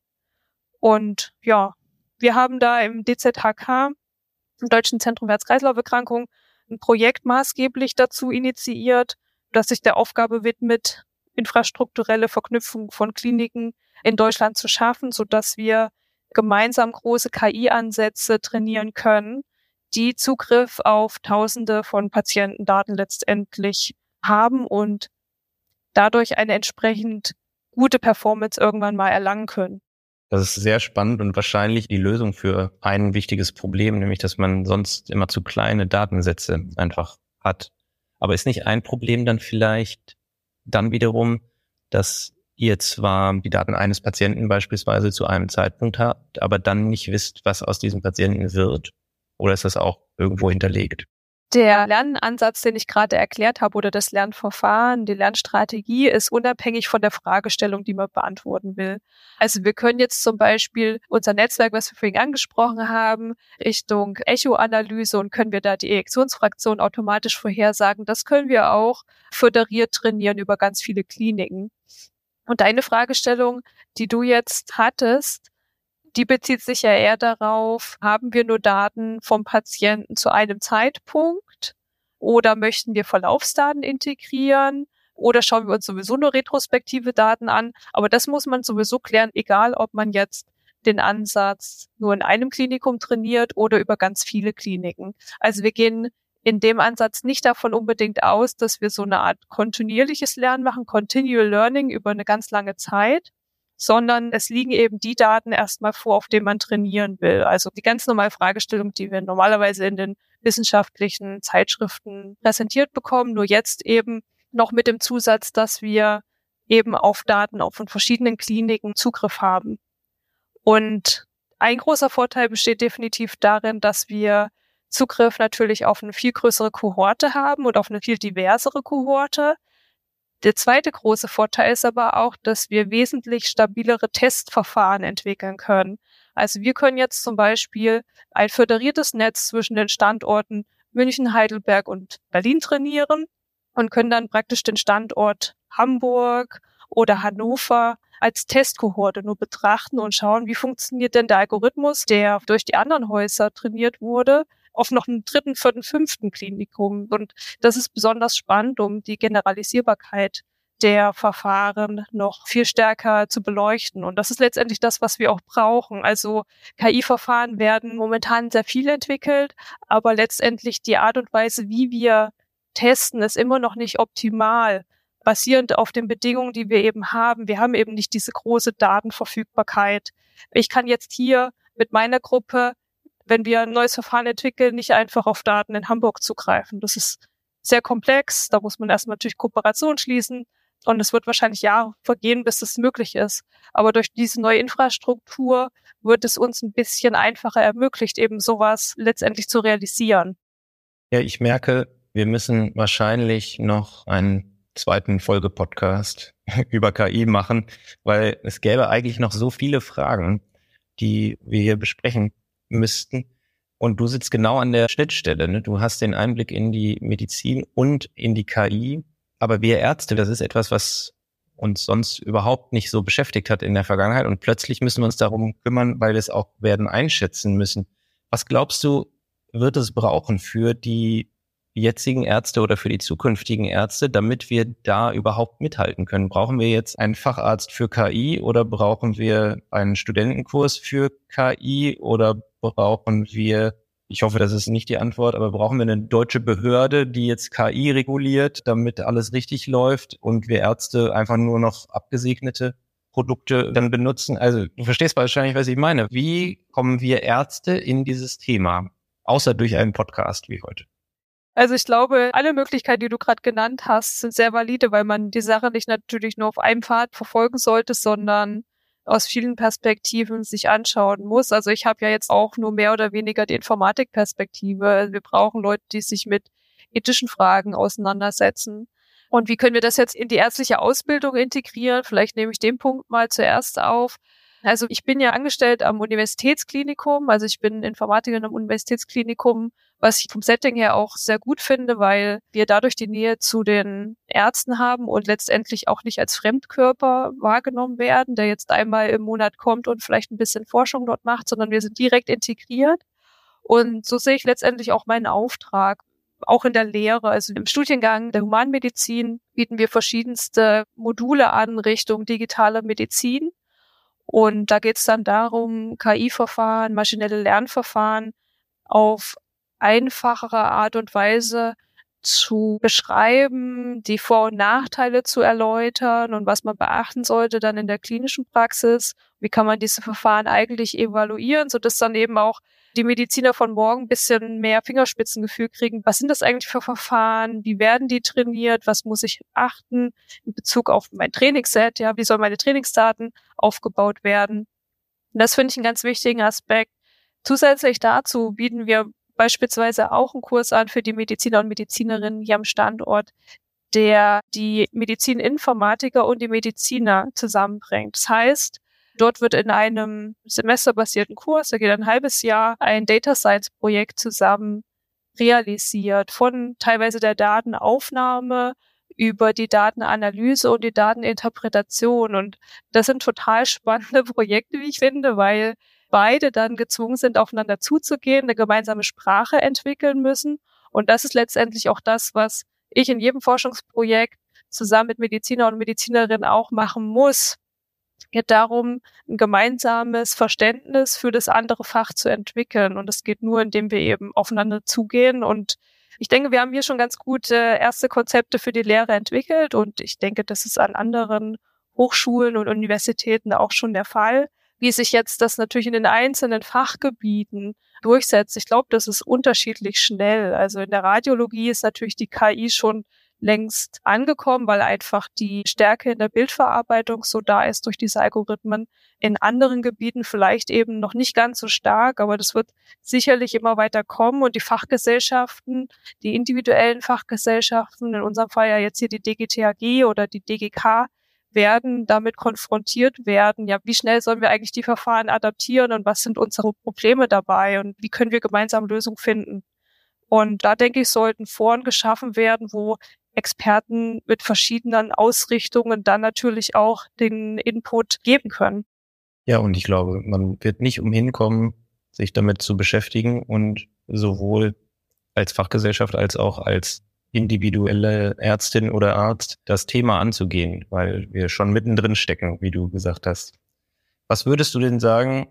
Und ja, wir haben da im DZHK, im Deutschen Zentrum für Herz-Kreislauf-Erkrankungen, ein Projekt maßgeblich dazu initiiert, das sich der Aufgabe widmet, infrastrukturelle Verknüpfung von Kliniken in Deutschland zu schaffen, so dass wir gemeinsam große KI-Ansätze trainieren können, die Zugriff auf Tausende von Patientendaten letztendlich haben und dadurch eine entsprechend gute Performance irgendwann mal erlangen können. Das ist sehr spannend und wahrscheinlich die Lösung für ein wichtiges Problem, nämlich dass man sonst immer zu kleine Datensätze einfach hat. Aber ist nicht ein Problem dann vielleicht dann wiederum, dass ihr zwar die Daten eines Patienten beispielsweise zu einem Zeitpunkt habt, aber dann nicht wisst, was aus diesem Patienten wird? Oder ist das auch irgendwo hinterlegt? Der Lernansatz, den ich gerade erklärt habe, oder das Lernverfahren, die Lernstrategie ist unabhängig von der Fragestellung, die man beantworten will. Also wir können jetzt zum Beispiel unser Netzwerk, was wir vorhin angesprochen haben, Richtung Echo-Analyse und können wir da die Ejektionsfraktion automatisch vorhersagen. Das können wir auch föderiert trainieren über ganz viele Kliniken. Und deine Fragestellung, die du jetzt hattest, die bezieht sich ja eher darauf, haben wir nur Daten vom Patienten zu einem Zeitpunkt oder möchten wir Verlaufsdaten integrieren oder schauen wir uns sowieso nur retrospektive Daten an. Aber das muss man sowieso klären, egal ob man jetzt den Ansatz nur in einem Klinikum trainiert oder über ganz viele Kliniken. Also wir gehen in dem Ansatz nicht davon unbedingt aus, dass wir so eine Art kontinuierliches Lernen machen, Continual Learning über eine ganz lange Zeit, sondern es liegen eben die Daten erstmal vor, auf denen man trainieren will. Also die ganz normale Fragestellung, die wir normalerweise in den wissenschaftlichen Zeitschriften präsentiert bekommen, nur jetzt eben noch mit dem Zusatz, dass wir eben auf Daten auch von verschiedenen Kliniken Zugriff haben. Und ein großer Vorteil besteht definitiv darin, dass wir Zugriff natürlich auf eine viel größere Kohorte haben und auf eine viel diversere Kohorte. Der zweite große Vorteil ist aber auch, dass wir wesentlich stabilere Testverfahren entwickeln können. Also wir können jetzt zum Beispiel ein föderiertes Netz zwischen den Standorten München, Heidelberg und Berlin trainieren und können dann praktisch den Standort Hamburg oder Hannover als Testkohorte nur betrachten und schauen, wie funktioniert denn der Algorithmus, der durch die anderen Häuser trainiert wurde, auf noch einen dritten, vierten, fünften Klinikum. Und das ist besonders spannend, um die Generalisierbarkeit der Verfahren noch viel stärker zu beleuchten. Und das ist letztendlich das, was wir auch brauchen. Also KI-Verfahren werden momentan sehr viel entwickelt, aber letztendlich die Art und Weise, wie wir testen, ist immer noch nicht optimal, basierend auf den Bedingungen, die wir eben haben. Wir haben eben nicht diese große Datenverfügbarkeit. Ich kann jetzt hier mit meiner Gruppe wenn wir ein neues Verfahren entwickeln, nicht einfach auf Daten in Hamburg zugreifen. Das ist sehr komplex. Da muss man erstmal natürlich Kooperation schließen. Und es wird wahrscheinlich Jahre vergehen, bis das möglich ist. Aber durch diese neue Infrastruktur wird es uns ein bisschen einfacher ermöglicht, eben sowas letztendlich zu realisieren. Ja, ich merke, wir müssen wahrscheinlich noch einen zweiten Folge-Podcast über KI machen, weil es gäbe eigentlich noch so viele Fragen, die wir hier besprechen müssten. Und du sitzt genau an der Schnittstelle. Ne? Du hast den Einblick in die Medizin und in die KI. Aber wir Ärzte, das ist etwas, was uns sonst überhaupt nicht so beschäftigt hat in der Vergangenheit. Und plötzlich müssen wir uns darum kümmern, weil wir es auch werden einschätzen müssen. Was glaubst du, wird es brauchen für die jetzigen Ärzte oder für die zukünftigen Ärzte, damit wir da überhaupt mithalten können? Brauchen wir jetzt einen Facharzt für KI oder brauchen wir einen Studentenkurs für KI oder brauchen wir, ich hoffe, das ist nicht die Antwort, aber brauchen wir eine deutsche Behörde, die jetzt KI reguliert, damit alles richtig läuft und wir Ärzte einfach nur noch abgesegnete Produkte dann benutzen? Also du verstehst wahrscheinlich, was ich meine. Wie kommen wir Ärzte in dieses Thema? Außer durch einen Podcast wie heute. Also ich glaube, alle Möglichkeiten, die du gerade genannt hast, sind sehr valide, weil man die Sache nicht natürlich nur auf einem Pfad verfolgen sollte, sondern aus vielen Perspektiven sich anschauen muss. Also ich habe ja jetzt auch nur mehr oder weniger die Informatikperspektive. Wir brauchen Leute, die sich mit ethischen Fragen auseinandersetzen. Und wie können wir das jetzt in die ärztliche Ausbildung integrieren? Vielleicht nehme ich den Punkt mal zuerst auf. Also ich bin ja angestellt am Universitätsklinikum, also ich bin Informatikerin am Universitätsklinikum, was ich vom Setting her auch sehr gut finde, weil wir dadurch die Nähe zu den Ärzten haben und letztendlich auch nicht als Fremdkörper wahrgenommen werden, der jetzt einmal im Monat kommt und vielleicht ein bisschen Forschung dort macht, sondern wir sind direkt integriert. Und so sehe ich letztendlich auch meinen Auftrag auch in der Lehre, also im Studiengang der Humanmedizin bieten wir verschiedenste Module an Richtung digitale Medizin. Und da geht es dann darum, KI-Verfahren, maschinelle Lernverfahren auf einfachere Art und Weise zu beschreiben, die Vor- und Nachteile zu erläutern und was man beachten sollte dann in der klinischen Praxis. Wie kann man diese Verfahren eigentlich evaluieren, sodass dann eben auch die Mediziner von morgen ein bisschen mehr Fingerspitzengefühl kriegen. Was sind das eigentlich für Verfahren? Wie werden die trainiert? Was muss ich achten in Bezug auf mein Trainingsset? Ja, wie sollen meine Trainingsdaten aufgebaut werden? Und das finde ich einen ganz wichtigen Aspekt. Zusätzlich dazu bieten wir beispielsweise auch einen Kurs an für die Mediziner und Medizinerinnen hier am Standort, der die Medizininformatiker und die Mediziner zusammenbringt. Das heißt, Dort wird in einem semesterbasierten Kurs, da geht ein halbes Jahr, ein Data Science Projekt zusammen realisiert, von teilweise der Datenaufnahme über die Datenanalyse und die Dateninterpretation. Und das sind total spannende Projekte, wie ich finde, weil beide dann gezwungen sind, aufeinander zuzugehen, eine gemeinsame Sprache entwickeln müssen. Und das ist letztendlich auch das, was ich in jedem Forschungsprojekt zusammen mit Mediziner und Medizinerinnen auch machen muss, geht darum, ein gemeinsames Verständnis für das andere Fach zu entwickeln. Und das geht nur, indem wir eben aufeinander zugehen. Und ich denke, wir haben hier schon ganz gute erste Konzepte für die Lehre entwickelt. Und ich denke, das ist an anderen Hochschulen und Universitäten auch schon der Fall. Wie sich jetzt das natürlich in den einzelnen Fachgebieten durchsetzt, ich glaube, das ist unterschiedlich schnell. Also in der Radiologie ist natürlich die KI schon längst angekommen, weil einfach die Stärke in der Bildverarbeitung so da ist durch diese Algorithmen. In anderen Gebieten vielleicht eben noch nicht ganz so stark, aber das wird sicherlich immer weiter kommen und die Fachgesellschaften, die individuellen Fachgesellschaften, in unserem Fall ja jetzt hier die DGTAG oder die DGK, werden damit konfrontiert werden. Ja, wie schnell sollen wir eigentlich die Verfahren adaptieren und was sind unsere Probleme dabei und wie können wir gemeinsam Lösungen finden? Und da denke ich, sollten Foren geschaffen werden, wo Experten mit verschiedenen Ausrichtungen dann natürlich auch den Input geben können. Ja, und ich glaube, man wird nicht umhin kommen, sich damit zu beschäftigen und sowohl als Fachgesellschaft als auch als individuelle Ärztin oder Arzt das Thema anzugehen, weil wir schon mittendrin stecken, wie du gesagt hast. Was würdest du denn sagen,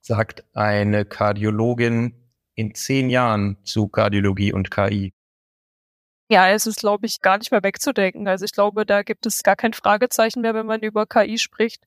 sagt eine Kardiologin in zehn Jahren zu Kardiologie und KI? Ja, es ist, glaube ich, gar nicht mehr wegzudenken. Also ich glaube, da gibt es gar kein Fragezeichen mehr, wenn man über KI spricht,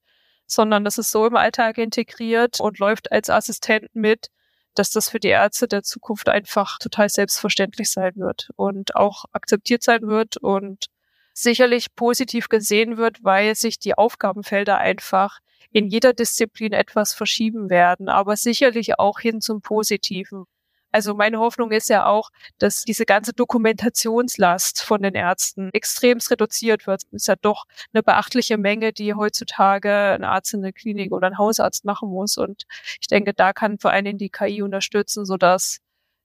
sondern das ist so im Alltag integriert und läuft als Assistent mit, dass das für die Ärzte der Zukunft einfach total selbstverständlich sein wird und auch akzeptiert sein wird und sicherlich positiv gesehen wird, weil sich die Aufgabenfelder einfach in jeder Disziplin etwas verschieben werden, aber sicherlich auch hin zum Positiven. Also meine Hoffnung ist ja auch, dass diese ganze Dokumentationslast von den Ärzten extremst reduziert wird. Es ist ja doch eine beachtliche Menge, die heutzutage ein Arzt in der Klinik oder ein Hausarzt machen muss. Und ich denke, da kann vor allen Dingen die KI unterstützen, sodass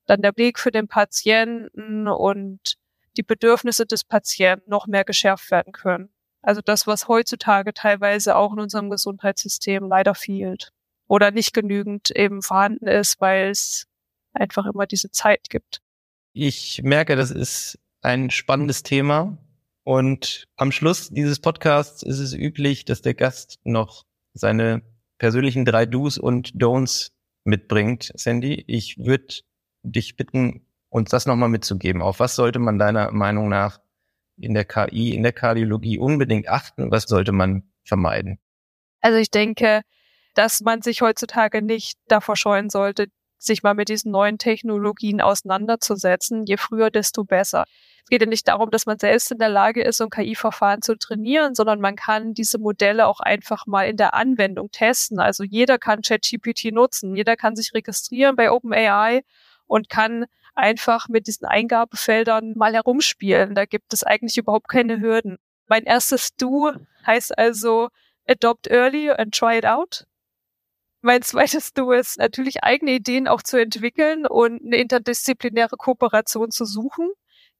dann der Blick für den Patienten und die Bedürfnisse des Patienten noch mehr geschärft werden können. Also das, was heutzutage teilweise auch in unserem Gesundheitssystem leider fehlt oder nicht genügend eben vorhanden ist, weil es einfach immer diese Zeit gibt. Ich merke, das ist ein spannendes Thema. Und am Schluss dieses Podcasts ist es üblich, dass der Gast noch seine persönlichen drei Do's und Don'ts mitbringt. Sandy, ich würde dich bitten, uns das nochmal mitzugeben. Auf was sollte man deiner Meinung nach in der KI, in der Kardiologie unbedingt achten? Was sollte man vermeiden? Also ich denke, dass man sich heutzutage nicht davor scheuen sollte, sich mal mit diesen neuen Technologien auseinanderzusetzen. Je früher, desto besser. Es geht ja nicht darum, dass man selbst in der Lage ist, um KI-Verfahren zu trainieren, sondern man kann diese Modelle auch einfach mal in der Anwendung testen. Also jeder kann ChatGPT nutzen, jeder kann sich registrieren bei OpenAI und kann einfach mit diesen Eingabefeldern mal herumspielen. Da gibt es eigentlich überhaupt keine Hürden. Mein erstes Do heißt also Adopt Early and Try It Out. Mein zweites Du ist natürlich eigene Ideen auch zu entwickeln und eine interdisziplinäre Kooperation zu suchen,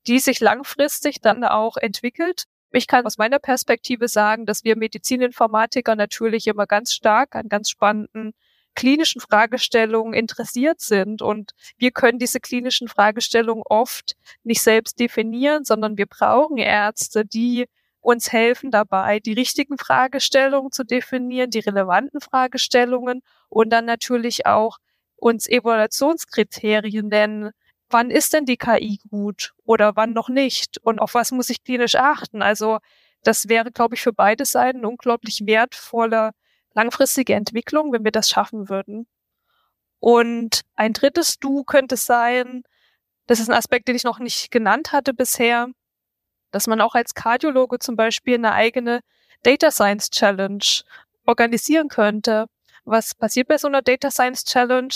die sich langfristig dann auch entwickelt. Ich kann aus meiner Perspektive sagen, dass wir Medizininformatiker natürlich immer ganz stark an ganz spannenden klinischen Fragestellungen interessiert sind. Und wir können diese klinischen Fragestellungen oft nicht selbst definieren, sondern wir brauchen Ärzte, die uns helfen dabei, die richtigen Fragestellungen zu definieren, die relevanten Fragestellungen und dann natürlich auch uns Evaluationskriterien nennen. Wann ist denn die KI gut oder wann noch nicht? Und auf was muss ich klinisch achten? Also das wäre, glaube ich, für beide Seiten unglaublich wertvolle langfristige Entwicklung, wenn wir das schaffen würden. Und ein drittes Du könnte sein, das ist ein Aspekt, den ich noch nicht genannt hatte bisher, dass man auch als Kardiologe zum Beispiel eine eigene Data Science Challenge organisieren könnte. Was passiert bei so einer Data Science Challenge?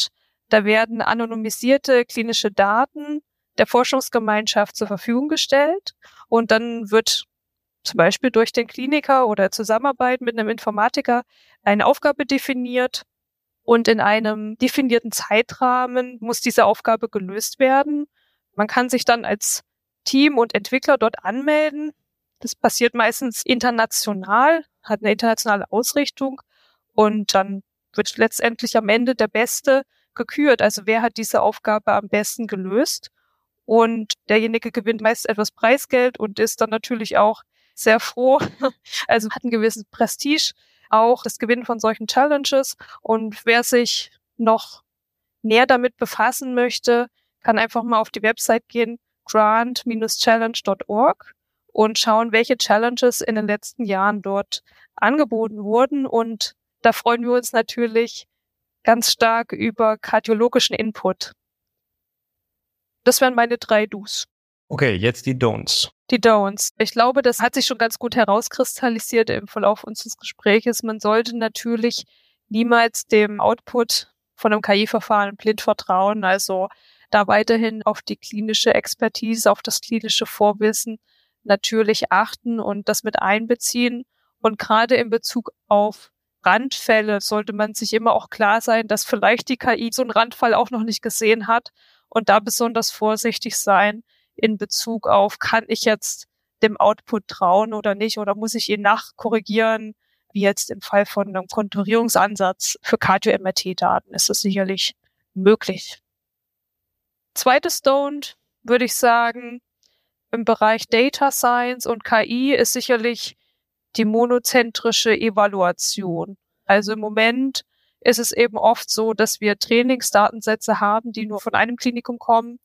Da werden anonymisierte klinische Daten der Forschungsgemeinschaft zur Verfügung gestellt und dann wird zum Beispiel durch den Kliniker oder Zusammenarbeit mit einem Informatiker eine Aufgabe definiert und in einem definierten Zeitrahmen muss diese Aufgabe gelöst werden. Man kann sich dann als Team und Entwickler dort anmelden. Das passiert meistens international, hat eine internationale Ausrichtung und dann wird letztendlich am Ende der Beste gekürt. Also wer hat diese Aufgabe am besten gelöst? Und derjenige gewinnt meist etwas Preisgeld und ist dann natürlich auch sehr froh, also hat ein gewisses Prestige, auch das Gewinnen von solchen Challenges. Und wer sich noch näher damit befassen möchte, kann einfach mal auf die Website gehen, grant-challenge.org und schauen, welche Challenges in den letzten Jahren dort angeboten wurden. Und da freuen wir uns natürlich ganz stark über kardiologischen Input. Das wären meine drei Do's. Okay, jetzt die Don'ts. Die Don'ts. Ich glaube, das hat sich schon ganz gut herauskristallisiert im Verlauf unseres Gespräches. Man sollte natürlich niemals dem Output von einem KI-Verfahren blind vertrauen. Also da weiterhin auf die klinische Expertise, auf das klinische Vorwissen natürlich achten und das mit einbeziehen. Und gerade in Bezug auf Randfälle sollte man sich immer auch klar sein, dass vielleicht die KI so einen Randfall auch noch nicht gesehen hat und da besonders vorsichtig sein in Bezug auf, kann ich jetzt dem Output trauen oder nicht oder muss ich ihn nachkorrigieren, wie jetzt im Fall von einem Konturierungsansatz für Cardio-MRT-Daten ist das sicherlich möglich. Zweites Don't würde ich sagen, im Bereich Data Science und KI ist sicherlich die monozentrische Evaluation. Also im Moment ist es eben oft so, dass wir Trainingsdatensätze haben, die nur von einem Klinikum kommen.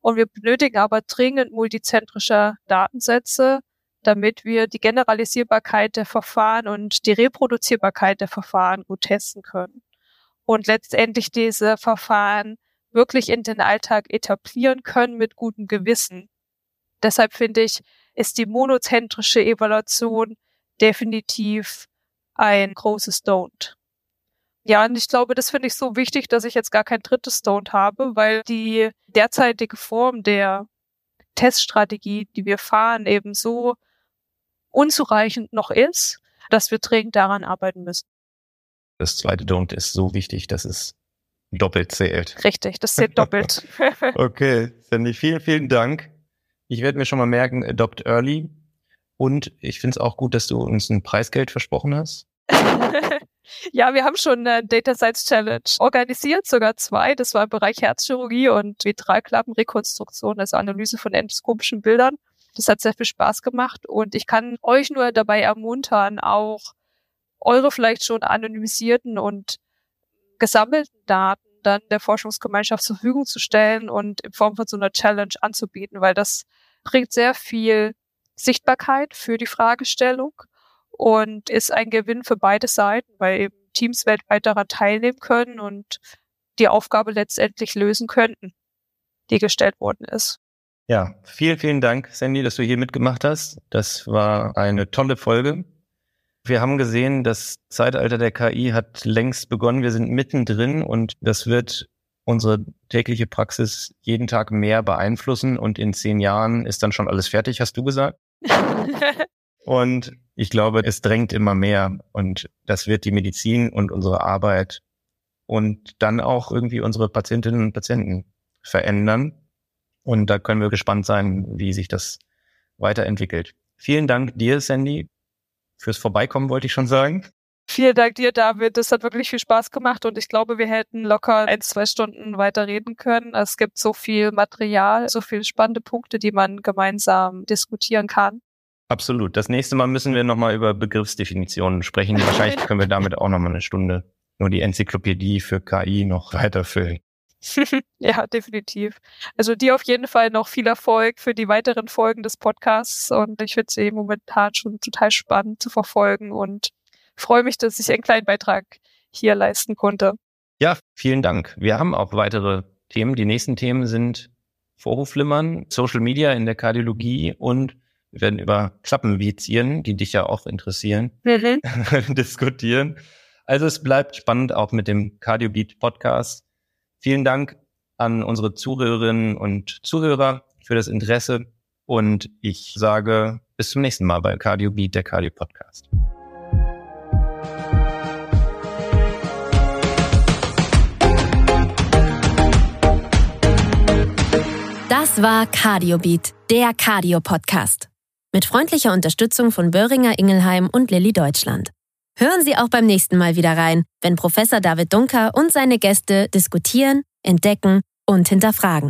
Und wir benötigen aber dringend multizentrische Datensätze, damit wir die Generalisierbarkeit der Verfahren und die Reproduzierbarkeit der Verfahren gut testen können. Und letztendlich diese Verfahren wirklich in den Alltag etablieren können mit gutem Gewissen. Deshalb finde ich, ist die monozentrische Evaluation definitiv ein großes Don't. Ja, und ich glaube, das finde ich so wichtig, dass ich jetzt gar kein drittes Don't habe, weil die derzeitige Form der Teststrategie, die wir fahren, eben so unzureichend noch ist, dass wir dringend daran arbeiten müssen. Das zweite Don't ist so wichtig, dass es doppelt zählt. Richtig, das zählt doppelt. okay, Sandy, vielen, vielen Dank Ich werde mir schon mal merken, adopt early. Und ich finde es auch gut, dass du uns ein Preisgeld versprochen hast. ja, wir haben schon eine Data Science Challenge organisiert, sogar zwei. Das war im Bereich Herzchirurgie und Vitralklappenrekonstruktion, also Analyse von endoskopischen Bildern. Das hat sehr viel Spaß gemacht und ich kann euch nur dabei ermuntern, auch eure vielleicht schon anonymisierten und gesammelten Daten dann der Forschungsgemeinschaft zur Verfügung zu stellen und in Form von so einer Challenge anzubieten, weil das bringt sehr viel Sichtbarkeit für die Fragestellung und ist ein Gewinn für beide Seiten, weil eben Teams weltweit daran teilnehmen können und die Aufgabe letztendlich lösen könnten, die gestellt worden ist. Ja, vielen, vielen Dank, Sandy, dass du hier mitgemacht hast. Das war eine tolle Folge. Wir haben gesehen, das Zeitalter der KI hat längst begonnen. Wir sind mittendrin und das wird unsere tägliche Praxis jeden Tag mehr beeinflussen und in zehn Jahren ist dann schon alles fertig, hast du gesagt. und ich glaube, es drängt immer mehr und das wird die Medizin und unsere Arbeit und dann auch irgendwie unsere Patientinnen und Patienten verändern. Und da können wir gespannt sein, wie sich das weiterentwickelt. Vielen Dank dir, Sandy, fürs Vorbeikommen, wollte ich schon sagen. Vielen Dank dir, David. Das hat wirklich viel Spaß gemacht und ich glaube, wir hätten locker ein, zwei Stunden weiter reden können. Es gibt so viel Material, so viele spannende Punkte, die man gemeinsam diskutieren kann. Absolut. Das nächste Mal müssen wir nochmal über Begriffsdefinitionen sprechen. Wahrscheinlich können wir damit auch nochmal eine Stunde nur die Enzyklopädie für KI noch weiterfüllen. ja, definitiv. Also dir auf jeden Fall noch viel Erfolg für die weiteren Folgen des Podcasts und ich finde sie momentan schon total spannend zu verfolgen und freue mich, dass ich einen kleinen Beitrag hier leisten konnte. Ja, vielen Dank. Wir haben auch weitere Themen. Die nächsten Themen sind Vorhofflimmern, Social Media in der Kardiologie und wir werden über Klappenvizien, die dich ja auch interessieren, mhm. diskutieren. Also es bleibt spannend auch mit dem Cardiobeat Podcast. Vielen Dank an unsere Zuhörerinnen und Zuhörer für das Interesse und ich sage bis zum nächsten Mal bei Cardio Beat, der Cardio Podcast. Das war Cardiobeat, der Cardio Podcast. Mit freundlicher Unterstützung von Böhringer Ingelheim und Lilly Deutschland. Hören Sie auch beim nächsten Mal wieder rein, wenn Professor David Dunker und seine Gäste diskutieren, entdecken und hinterfragen.